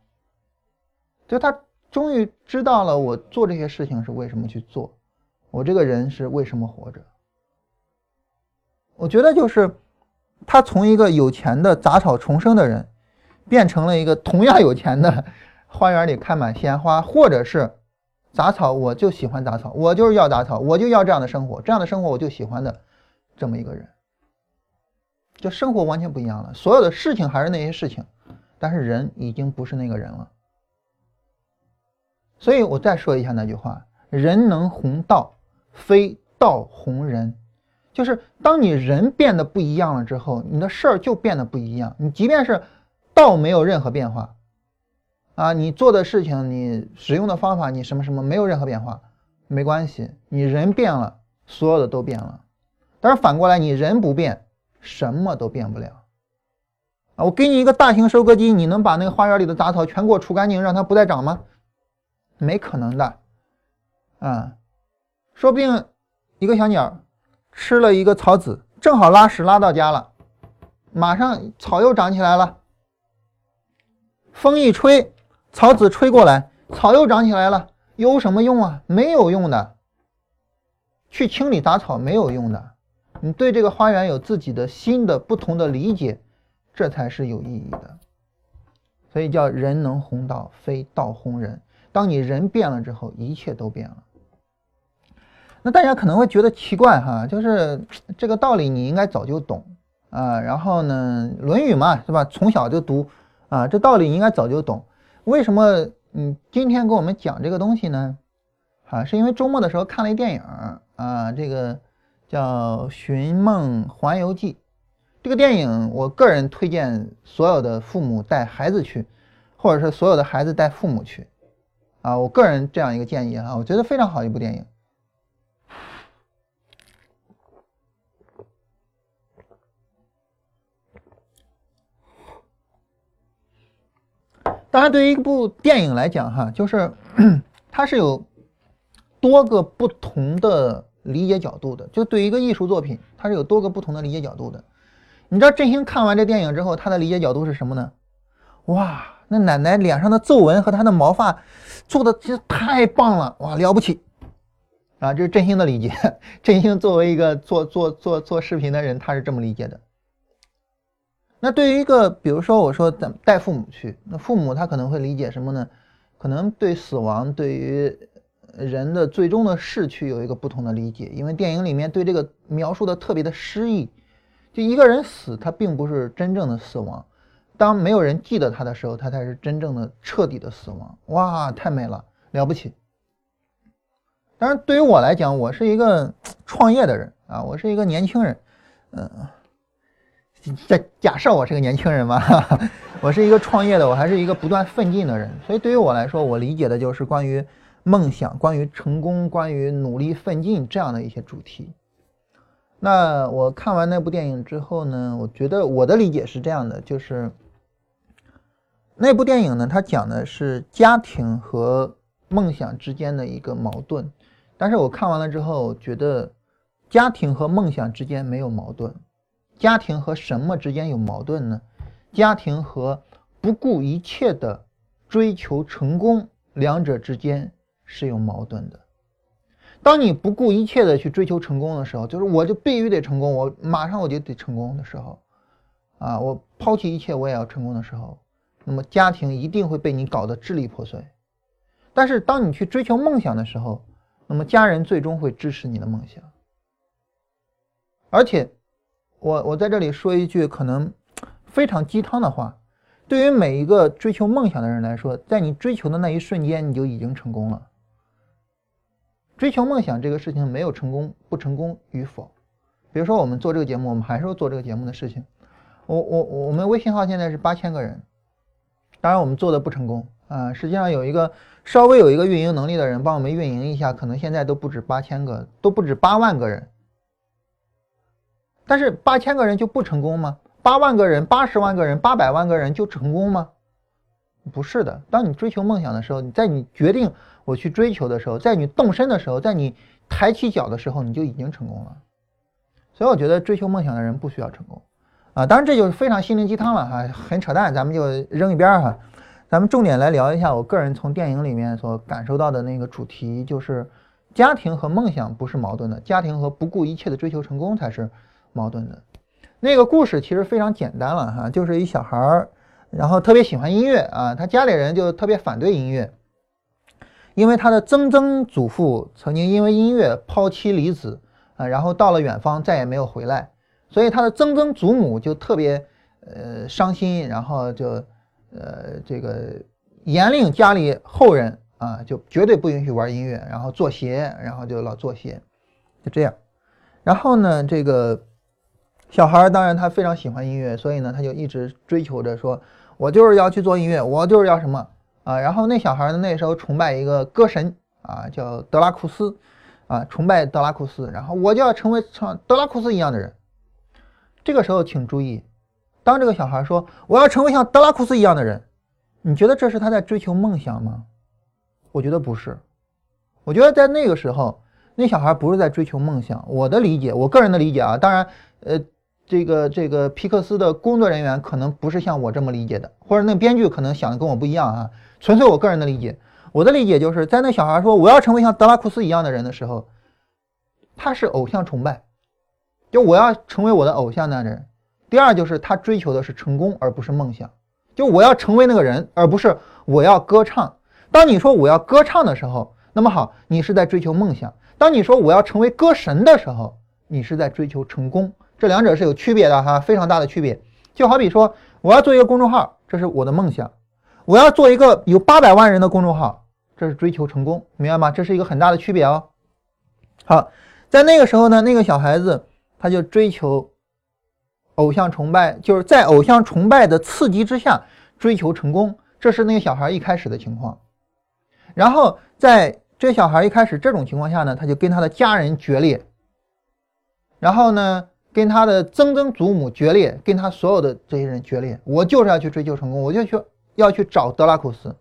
就他终于知道了我做这些事情是为什么去做，我这个人是为什么活着。我觉得就是他从一个有钱的杂草丛生的人，变成了一个同样有钱的。花园里开满鲜花，或者是杂草，我就喜欢杂草，我就是要杂草，我就要这样的生活，这样的生活我就喜欢的，这么一个人，就生活完全不一样了。所有的事情还是那些事情，但是人已经不是那个人了。所以我再说一下那句话：人能弘道，非道弘人。就是当你人变得不一样了之后，你的事儿就变得不一样。你即便是道没有任何变化。啊，你做的事情，你使用的方法，你什么什么没有任何变化，没关系，你人变了，所有的都变了。但是反过来，你人不变，什么都变不了。啊，我给你一个大型收割机，你能把那个花园里的杂草全给我除干净，让它不再长吗？没可能的。啊，说不定一个小鸟吃了一个草籽，正好拉屎拉到家了，马上草又长起来了。风一吹。草籽吹过来，草又长起来了，有什么用啊？没有用的。去清理杂草没有用的。你对这个花园有自己的新的不同的理解，这才是有意义的。所以叫人能弘道，非道弘人。当你人变了之后，一切都变了。那大家可能会觉得奇怪哈，就是这个道理你应该早就懂啊。然后呢，《论语》嘛，是吧？从小就读啊，这道理应该早就懂。为什么嗯今天给我们讲这个东西呢？啊，是因为周末的时候看了一电影啊，这个叫《寻梦环游记》。这个电影，我个人推荐所有的父母带孩子去，或者是所有的孩子带父母去啊。我个人这样一个建议啊，我觉得非常好一部电影。当然，对于一部电影来讲，哈，就是 它是有多个不同的理解角度的。就对于一个艺术作品，它是有多个不同的理解角度的。你知道振兴看完这电影之后，他的理解角度是什么呢？哇，那奶奶脸上的皱纹和她的毛发做的其实太棒了，哇，了不起啊！这是振兴的理解。振兴作为一个做做做做视频的人，他是这么理解的。那对于一个，比如说我说带父母去，那父母他可能会理解什么呢？可能对死亡，对于人的最终的逝去有一个不同的理解，因为电影里面对这个描述的特别的诗意。就一个人死，他并不是真正的死亡，当没有人记得他的时候，他才是真正的彻底的死亡。哇，太美了，了不起！当然，对于我来讲，我是一个创业的人啊，我是一个年轻人，嗯。在假设我是个年轻人嘛，我是一个创业的，我还是一个不断奋进的人，所以对于我来说，我理解的就是关于梦想、关于成功、关于努力奋进这样的一些主题。那我看完那部电影之后呢，我觉得我的理解是这样的，就是那部电影呢，它讲的是家庭和梦想之间的一个矛盾，但是我看完了之后，觉得家庭和梦想之间没有矛盾。家庭和什么之间有矛盾呢？家庭和不顾一切的追求成功，两者之间是有矛盾的。当你不顾一切的去追求成功的时候，就是我就必须得成功，我马上我就得成功的时候，啊，我抛弃一切我也要成功的时候，那么家庭一定会被你搞得支离破碎。但是当你去追求梦想的时候，那么家人最终会支持你的梦想，而且。我我在这里说一句可能非常鸡汤的话，对于每一个追求梦想的人来说，在你追求的那一瞬间，你就已经成功了。追求梦想这个事情没有成功不成功与否。比如说我们做这个节目，我们还是做这个节目的事情。我我我们微信号现在是八千个人，当然我们做的不成功啊。实际上有一个稍微有一个运营能力的人帮我们运营一下，可能现在都不止八千个，都不止八万个人。但是八千个人就不成功吗？八万个人、八十万个人、八百万个人就成功吗？不是的。当你追求梦想的时候，你在你决定我去追求的时候，在你动身的时候，在你抬起脚的时候，你就已经成功了。所以我觉得追求梦想的人不需要成功啊。当然这就是非常心灵鸡汤了哈，很扯淡，咱们就扔一边哈。咱们重点来聊一下我个人从电影里面所感受到的那个主题，就是家庭和梦想不是矛盾的，家庭和不顾一切的追求成功才是。矛盾的，那个故事其实非常简单了哈，就是一小孩儿，然后特别喜欢音乐啊，他家里人就特别反对音乐，因为他的曾曾祖父曾经因为音乐抛妻离子啊，然后到了远方再也没有回来，所以他的曾曾祖母就特别呃伤心，然后就呃这个严令家里后人啊，就绝对不允许玩音乐，然后做鞋，然后就老做鞋，就这样，然后呢这个。小孩当然他非常喜欢音乐，所以呢他就一直追求着说，我就是要去做音乐，我就是要什么啊。然后那小孩呢那时候崇拜一个歌神啊，叫德拉库斯啊，崇拜德拉库斯，然后我就要成为像德拉库斯一样的人。这个时候请注意，当这个小孩说我要成为像德拉库斯一样的人，你觉得这是他在追求梦想吗？我觉得不是，我觉得在那个时候那小孩不是在追求梦想。我的理解，我个人的理解啊，当然呃。这个这个皮克斯的工作人员可能不是像我这么理解的，或者那编剧可能想的跟我不一样啊。纯粹我个人的理解，我的理解就是在那小孩说我要成为像德拉库斯一样的人的时候，他是偶像崇拜，就我要成为我的偶像那人。第二就是他追求的是成功而不是梦想，就我要成为那个人，而不是我要歌唱。当你说我要歌唱的时候，那么好，你是在追求梦想；当你说我要成为歌神的时候，你是在追求成功。这两者是有区别的哈，非常大的区别。就好比说，我要做一个公众号，这是我的梦想；我要做一个有八百万人的公众号，这是追求成功，明白吗？这是一个很大的区别哦。好，在那个时候呢，那个小孩子他就追求偶像崇拜，就是在偶像崇拜的刺激之下追求成功，这是那个小孩一开始的情况。然后在这小孩一开始这种情况下呢，他就跟他的家人决裂，然后呢，跟他的曾曾祖母决裂，跟他所有的这些人决裂。我就是要去追求成功，我就去要去找德拉库斯。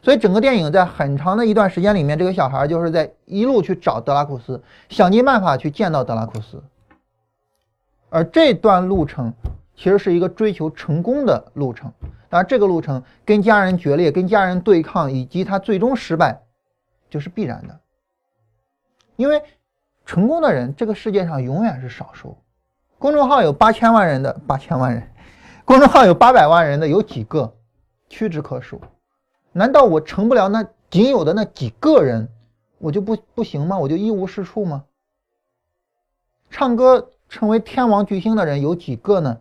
所以整个电影在很长的一段时间里面，这个小孩就是在一路去找德拉库斯，想尽办法去见到德拉库斯。而这段路程其实是一个追求成功的路程。当然，这个路程跟家人决裂、跟家人对抗，以及他最终失败，就是必然的。因为成功的人，这个世界上永远是少数。公众号有八千万人的八千万人，公众号有八百万人的有几个，屈指可数。难道我成不了那仅有的那几个人，我就不不行吗？我就一无是处吗？唱歌成为天王巨星的人有几个呢？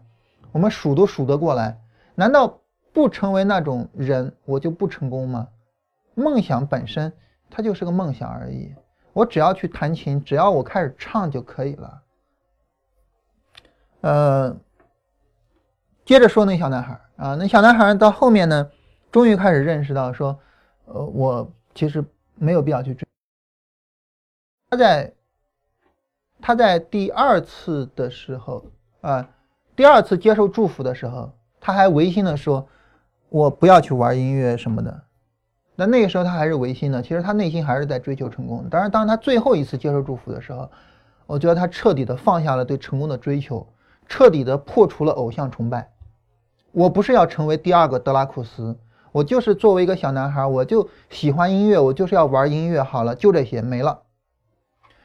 我们数都数得过来。难道？不成为那种人，我就不成功吗？梦想本身它就是个梦想而已。我只要去弹琴，只要我开始唱就可以了。呃，接着说那小男孩啊，那小男孩到后面呢，终于开始认识到说，呃，我其实没有必要去追。他在他在第二次的时候啊，第二次接受祝福的时候，他还违心的说。我不要去玩音乐什么的，那那个时候他还是违心的，其实他内心还是在追求成功。当然，当他最后一次接受祝福的时候，我觉得他彻底的放下了对成功的追求，彻底的破除了偶像崇拜。我不是要成为第二个德拉库斯，我就是作为一个小男孩，我就喜欢音乐，我就是要玩音乐。好了，就这些没了。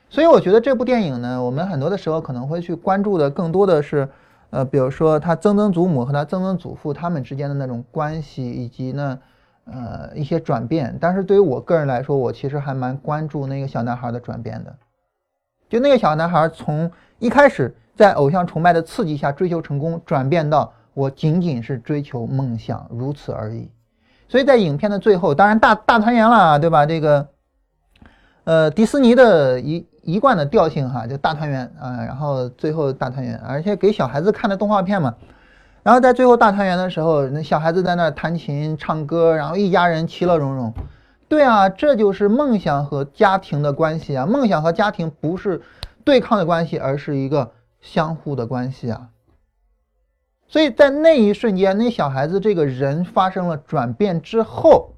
所以我觉得这部电影呢，我们很多的时候可能会去关注的更多的是。呃，比如说他曾曾祖母和他曾曾祖父他们之间的那种关系，以及呢，呃，一些转变。但是对于我个人来说，我其实还蛮关注那个小男孩的转变的。就那个小男孩从一开始在偶像崇拜的刺激下追求成功，转变到我仅仅是追求梦想，如此而已。所以在影片的最后，当然大大团圆了，对吧？这个，呃，迪士尼的一。一贯的调性哈，就大团圆啊，然后最后大团圆，而且给小孩子看的动画片嘛，然后在最后大团圆的时候，那小孩子在那弹琴唱歌，然后一家人其乐融融。对啊，这就是梦想和家庭的关系啊，梦想和家庭不是对抗的关系，而是一个相互的关系啊。所以在那一瞬间，那小孩子这个人发生了转变之后。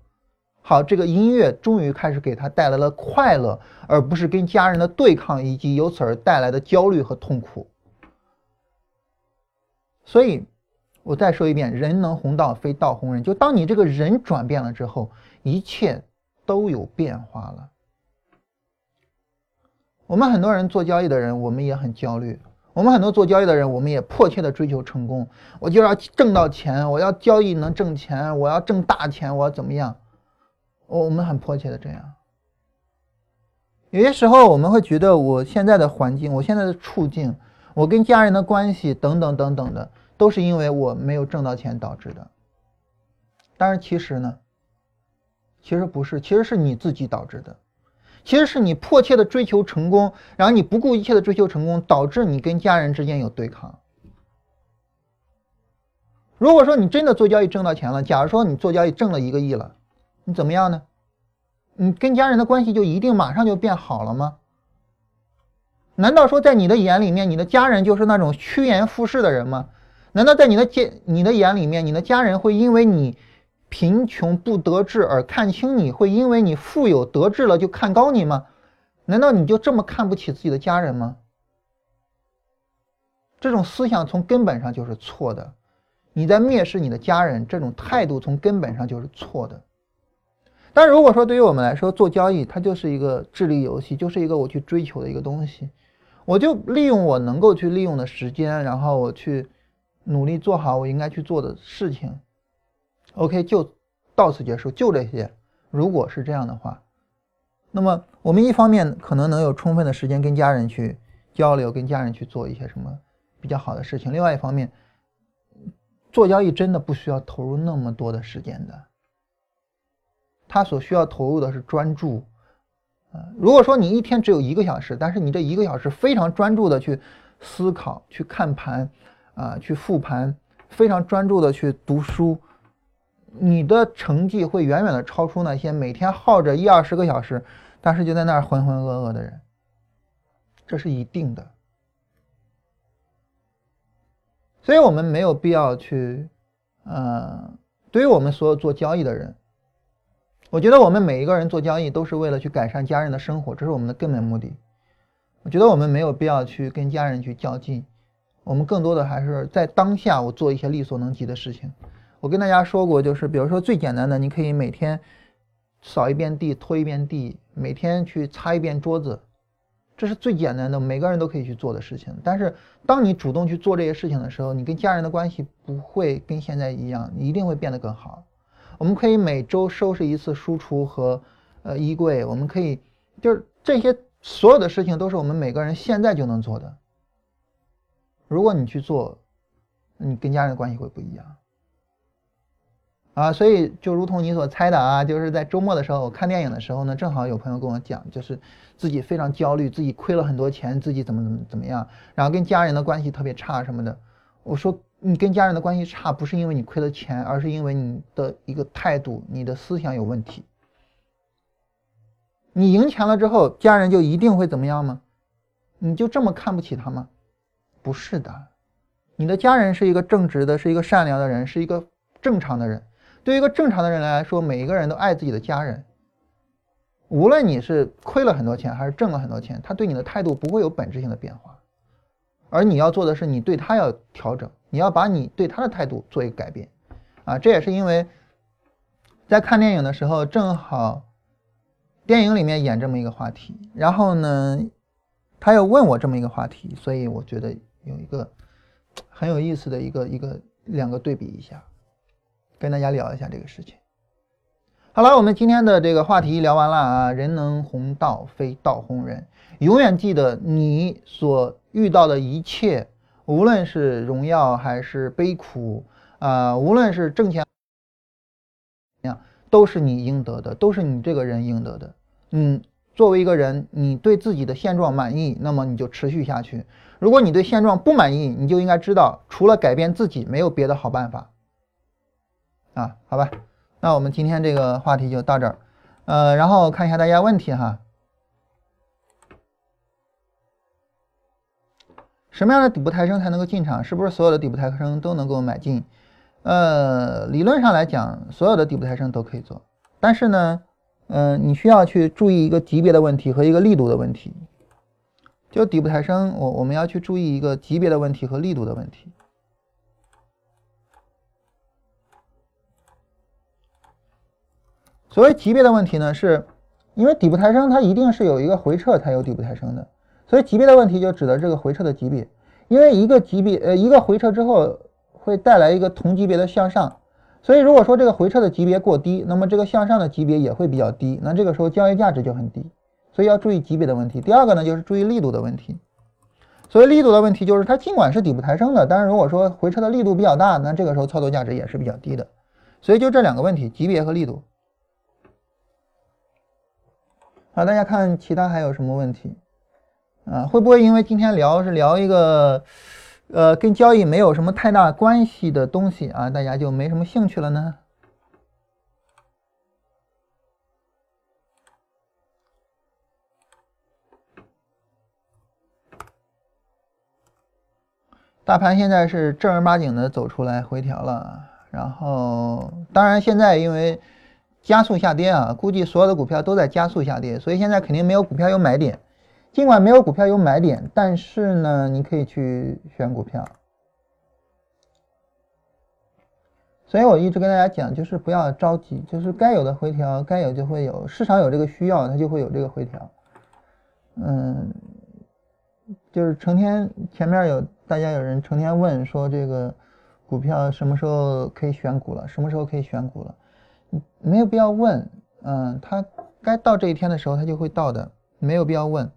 好，这个音乐终于开始给他带来了快乐，而不是跟家人的对抗以及由此而带来的焦虑和痛苦。所以，我再说一遍，人能红道，非道红人。就当你这个人转变了之后，一切都有变化了。我们很多人做交易的人，我们也很焦虑。我们很多做交易的人，我们也迫切的追求成功。我就要挣到钱，我要交易能挣钱，我要挣大钱，我要怎么样？我我们很迫切的这样，有些时候我们会觉得我现在的环境，我现在的处境，我跟家人的关系等等等等的，都是因为我没有挣到钱导致的。但是其实呢，其实不是，其实是你自己导致的，其实是你迫切的追求成功，然后你不顾一切的追求成功，导致你跟家人之间有对抗。如果说你真的做交易挣到钱了，假如说你做交易挣了一个亿了。你怎么样呢？你跟家人的关系就一定马上就变好了吗？难道说在你的眼里面，你的家人就是那种趋炎附势的人吗？难道在你的见、你的眼里面，你的家人会因为你贫穷不得志而看轻你，会因为你富有得志了就看高你吗？难道你就这么看不起自己的家人吗？这种思想从根本上就是错的，你在蔑视你的家人，这种态度从根本上就是错的。但如果说对于我们来说做交易，它就是一个智力游戏，就是一个我去追求的一个东西，我就利用我能够去利用的时间，然后我去努力做好我应该去做的事情。OK，就到此结束，就这些。如果是这样的话，那么我们一方面可能能有充分的时间跟家人去交流，跟家人去做一些什么比较好的事情；另外一方面，做交易真的不需要投入那么多的时间的，他所需要投入的是专注。啊，如果说你一天只有一个小时，但是你这一个小时非常专注的去思考、去看盘，啊，去复盘，非常专注的去读书。你的成绩会远远的超出那些每天耗着一二十个小时，但是就在那儿浑浑噩噩的人，这是一定的。所以我们没有必要去，呃，对于我们所有做交易的人，我觉得我们每一个人做交易都是为了去改善家人的生活，这是我们的根本目的。我觉得我们没有必要去跟家人去较劲，我们更多的还是在当下我做一些力所能及的事情。我跟大家说过，就是比如说最简单的，你可以每天扫一遍地、拖一遍地，每天去擦一遍桌子，这是最简单的，每个人都可以去做的事情。但是当你主动去做这些事情的时候，你跟家人的关系不会跟现在一样，你一定会变得更好。我们可以每周收拾一次书橱和呃衣柜，我们可以就是这些所有的事情都是我们每个人现在就能做的。如果你去做，你跟家人的关系会不一样。啊，所以就如同你所猜的啊，就是在周末的时候，我看电影的时候呢，正好有朋友跟我讲，就是自己非常焦虑，自己亏了很多钱，自己怎么怎么怎么样，然后跟家人的关系特别差什么的。我说，你跟家人的关系差，不是因为你亏了钱，而是因为你的一个态度，你的思想有问题。你赢钱了之后，家人就一定会怎么样吗？你就这么看不起他吗？不是的，你的家人是一个正直的，是一个善良的人，是一个正常的人。对于一个正常的人来说，每一个人都爱自己的家人。无论你是亏了很多钱还是挣了很多钱，他对你的态度不会有本质性的变化。而你要做的是，你对他要调整，你要把你对他的态度做一个改变。啊，这也是因为，在看电影的时候，正好电影里面演这么一个话题，然后呢，他又问我这么一个话题，所以我觉得有一个很有意思的一个一个两个对比一下。跟大家聊一下这个事情。好了，我们今天的这个话题聊完了啊。人能弘道，非道弘人。永远记得，你所遇到的一切，无论是荣耀还是悲苦啊，无论是挣钱样，都是你应得的，都是你这个人应得的。嗯，作为一个人，你对自己的现状满意，那么你就持续下去。如果你对现状不满意，你就应该知道，除了改变自己，没有别的好办法。啊，好吧，那我们今天这个话题就到这儿，呃，然后看一下大家问题哈。什么样的底部抬升才能够进场？是不是所有的底部抬升都能够买进？呃，理论上来讲，所有的底部抬升都可以做，但是呢，嗯，你需要去注意一个级别的问题和一个力度的问题。就底部抬升，我我们要去注意一个级别的问题和力度的问题。所谓级别的问题呢，是因为底部抬升它一定是有一个回撤才有底部抬升的，所以级别的问题就指的这个回撤的级别。因为一个级别呃一个回撤之后会带来一个同级别的向上，所以如果说这个回撤的级别过低，那么这个向上的级别也会比较低，那这个时候交易价值就很低，所以要注意级别的问题。第二个呢就是注意力度的问题。所谓力度的问题就是它尽管是底部抬升的，但是如果说回撤的力度比较大，那这个时候操作价值也是比较低的。所以就这两个问题，级别和力度。好，大家看其他还有什么问题？啊，会不会因为今天聊是聊一个，呃，跟交易没有什么太大关系的东西啊，大家就没什么兴趣了呢？大盘现在是正儿八经的走出来回调了，然后当然现在因为。加速下跌啊！估计所有的股票都在加速下跌，所以现在肯定没有股票有买点。尽管没有股票有买点，但是呢，你可以去选股票。所以我一直跟大家讲，就是不要着急，就是该有的回调，该有就会有，市场有这个需要，它就会有这个回调。嗯，就是成天前面有大家有人成天问说这个股票什么时候可以选股了，什么时候可以选股了。没有必要问，嗯，它该到这一天的时候，它就会到的，没有必要问。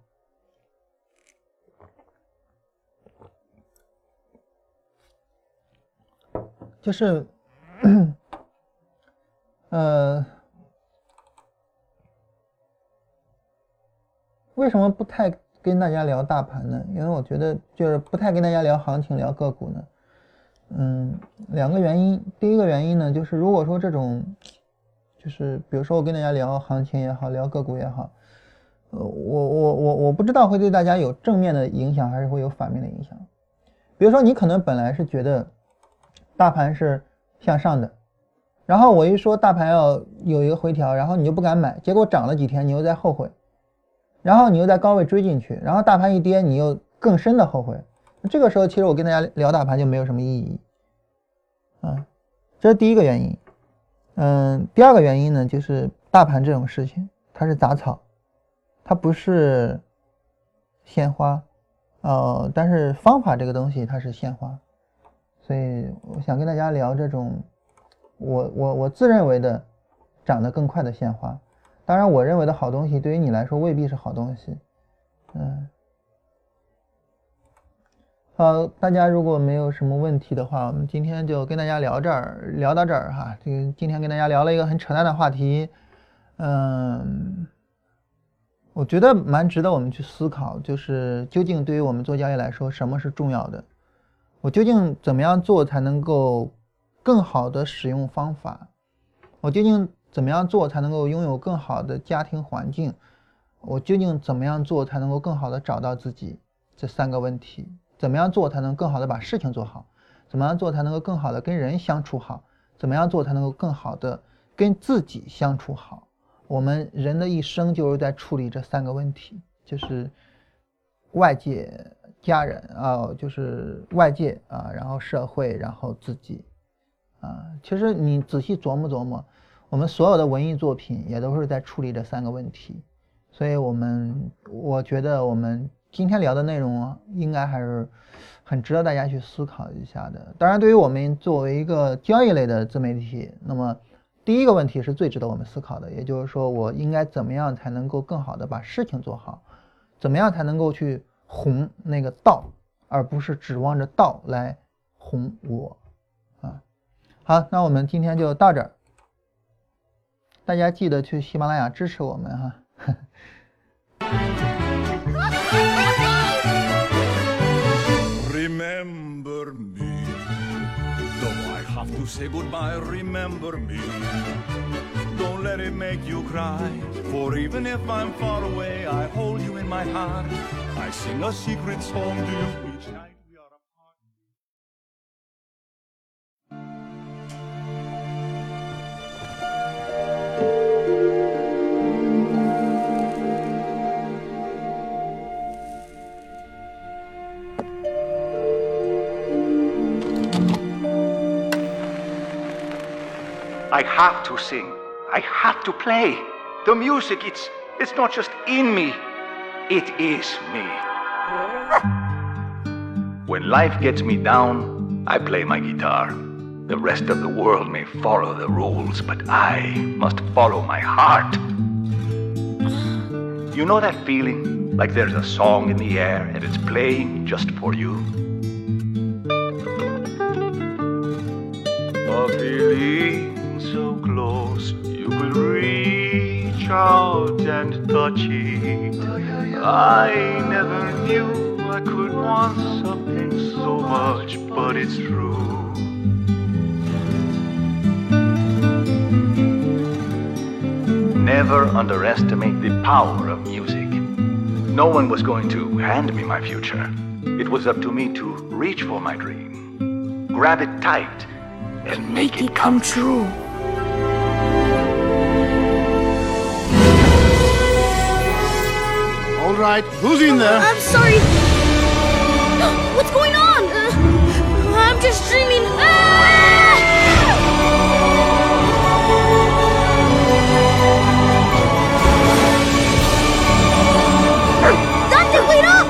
就是，呃，为什么不太跟大家聊大盘呢？因为我觉得就是不太跟大家聊行情、聊个股呢。嗯，两个原因。第一个原因呢，就是如果说这种，就是比如说我跟大家聊行情也好，聊个股也好，呃，我我我我不知道会对大家有正面的影响，还是会有反面的影响。比如说你可能本来是觉得大盘是向上的，然后我一说大盘要有一个回调，然后你就不敢买，结果涨了几天，你又在后悔，然后你又在高位追进去，然后大盘一跌，你又更深的后悔。这个时候，其实我跟大家聊大盘就没有什么意义，啊，这是第一个原因。嗯，第二个原因呢，就是大盘这种事情，它是杂草，它不是鲜花，呃，但是方法这个东西它是鲜花，所以我想跟大家聊这种，我我我自认为的长得更快的鲜花。当然，我认为的好东西对于你来说未必是好东西，嗯。好，大家如果没有什么问题的话，我们今天就跟大家聊这儿，聊到这儿哈。这个今天跟大家聊了一个很扯淡的话题，嗯，我觉得蛮值得我们去思考，就是究竟对于我们做交易来说，什么是重要的？我究竟怎么样做才能够更好的使用方法？我究竟怎么样做才能够拥有更好的家庭环境？我究竟怎么样做才能够更好的找到自己？这三个问题。怎么样做才能更好的把事情做好？怎么样做才能够更好的跟人相处好？怎么样做才能够更好的跟自己相处好？我们人的一生就是在处理这三个问题，就是外界、家人啊，就是外界啊，然后社会，然后自己啊。其实你仔细琢磨琢磨，我们所有的文艺作品也都是在处理这三个问题。所以，我们我觉得我们。今天聊的内容应该还是很值得大家去思考一下的。当然，对于我们作为一个交易类的自媒体，那么第一个问题是最值得我们思考的，也就是说，我应该怎么样才能够更好的把事情做好？怎么样才能够去红那个道，而不是指望着道来红我？啊，好，那我们今天就到这儿。大家记得去喜马拉雅支持我们哈。Say goodbye, remember me. Don't let it make you cry, for even if I'm far away, I hold you in my heart. I sing a secret song to you each night. I have to sing. I have to play. The music, it's, it's not just in me, it is me. When life gets me down, I play my guitar. The rest of the world may follow the rules, but I must follow my heart. You know that feeling? Like there's a song in the air and it's playing just for you? A feeling out and touch it. I never knew I could want something so much, but it's true. Never underestimate the power of music. No one was going to hand me my future. It was up to me to reach for my dream, grab it tight, and make, make it, come, come true. true. Right, who's in there? I'm sorry. What's going on? Uh, I'm just dreaming. Ah! Dante, wait up!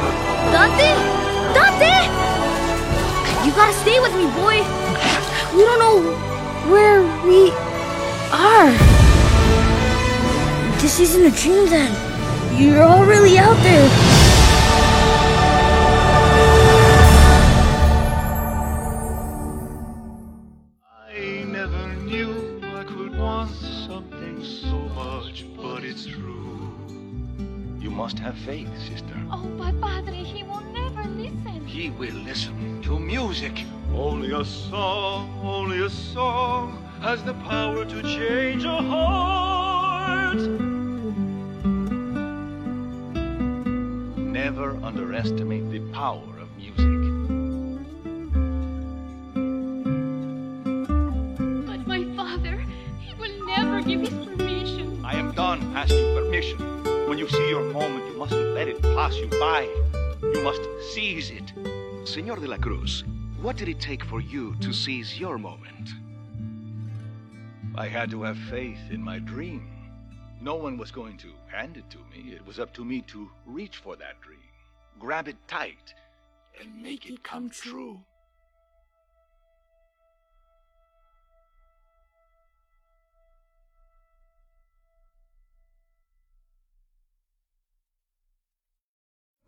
Dante? Dante! You gotta stay with me, boy. We don't know where we are. this isn't a dream then. You're all really out there. I never knew I could want something so much, but it's true. You must have faith, sister. Oh, but Padre, he will never listen. He will listen to music. Only a song, only a song has the power to change a heart. Never underestimate the power of music. But my father, he will never give his permission. I am done asking permission. When you see your moment, you mustn't let it pass you by. You must seize it. Senor de la Cruz, what did it take for you to seize your moment? I had to have faith in my dream. No one was going to hand it to me. It was up to me to reach for that dream, grab it tight, and make it come true.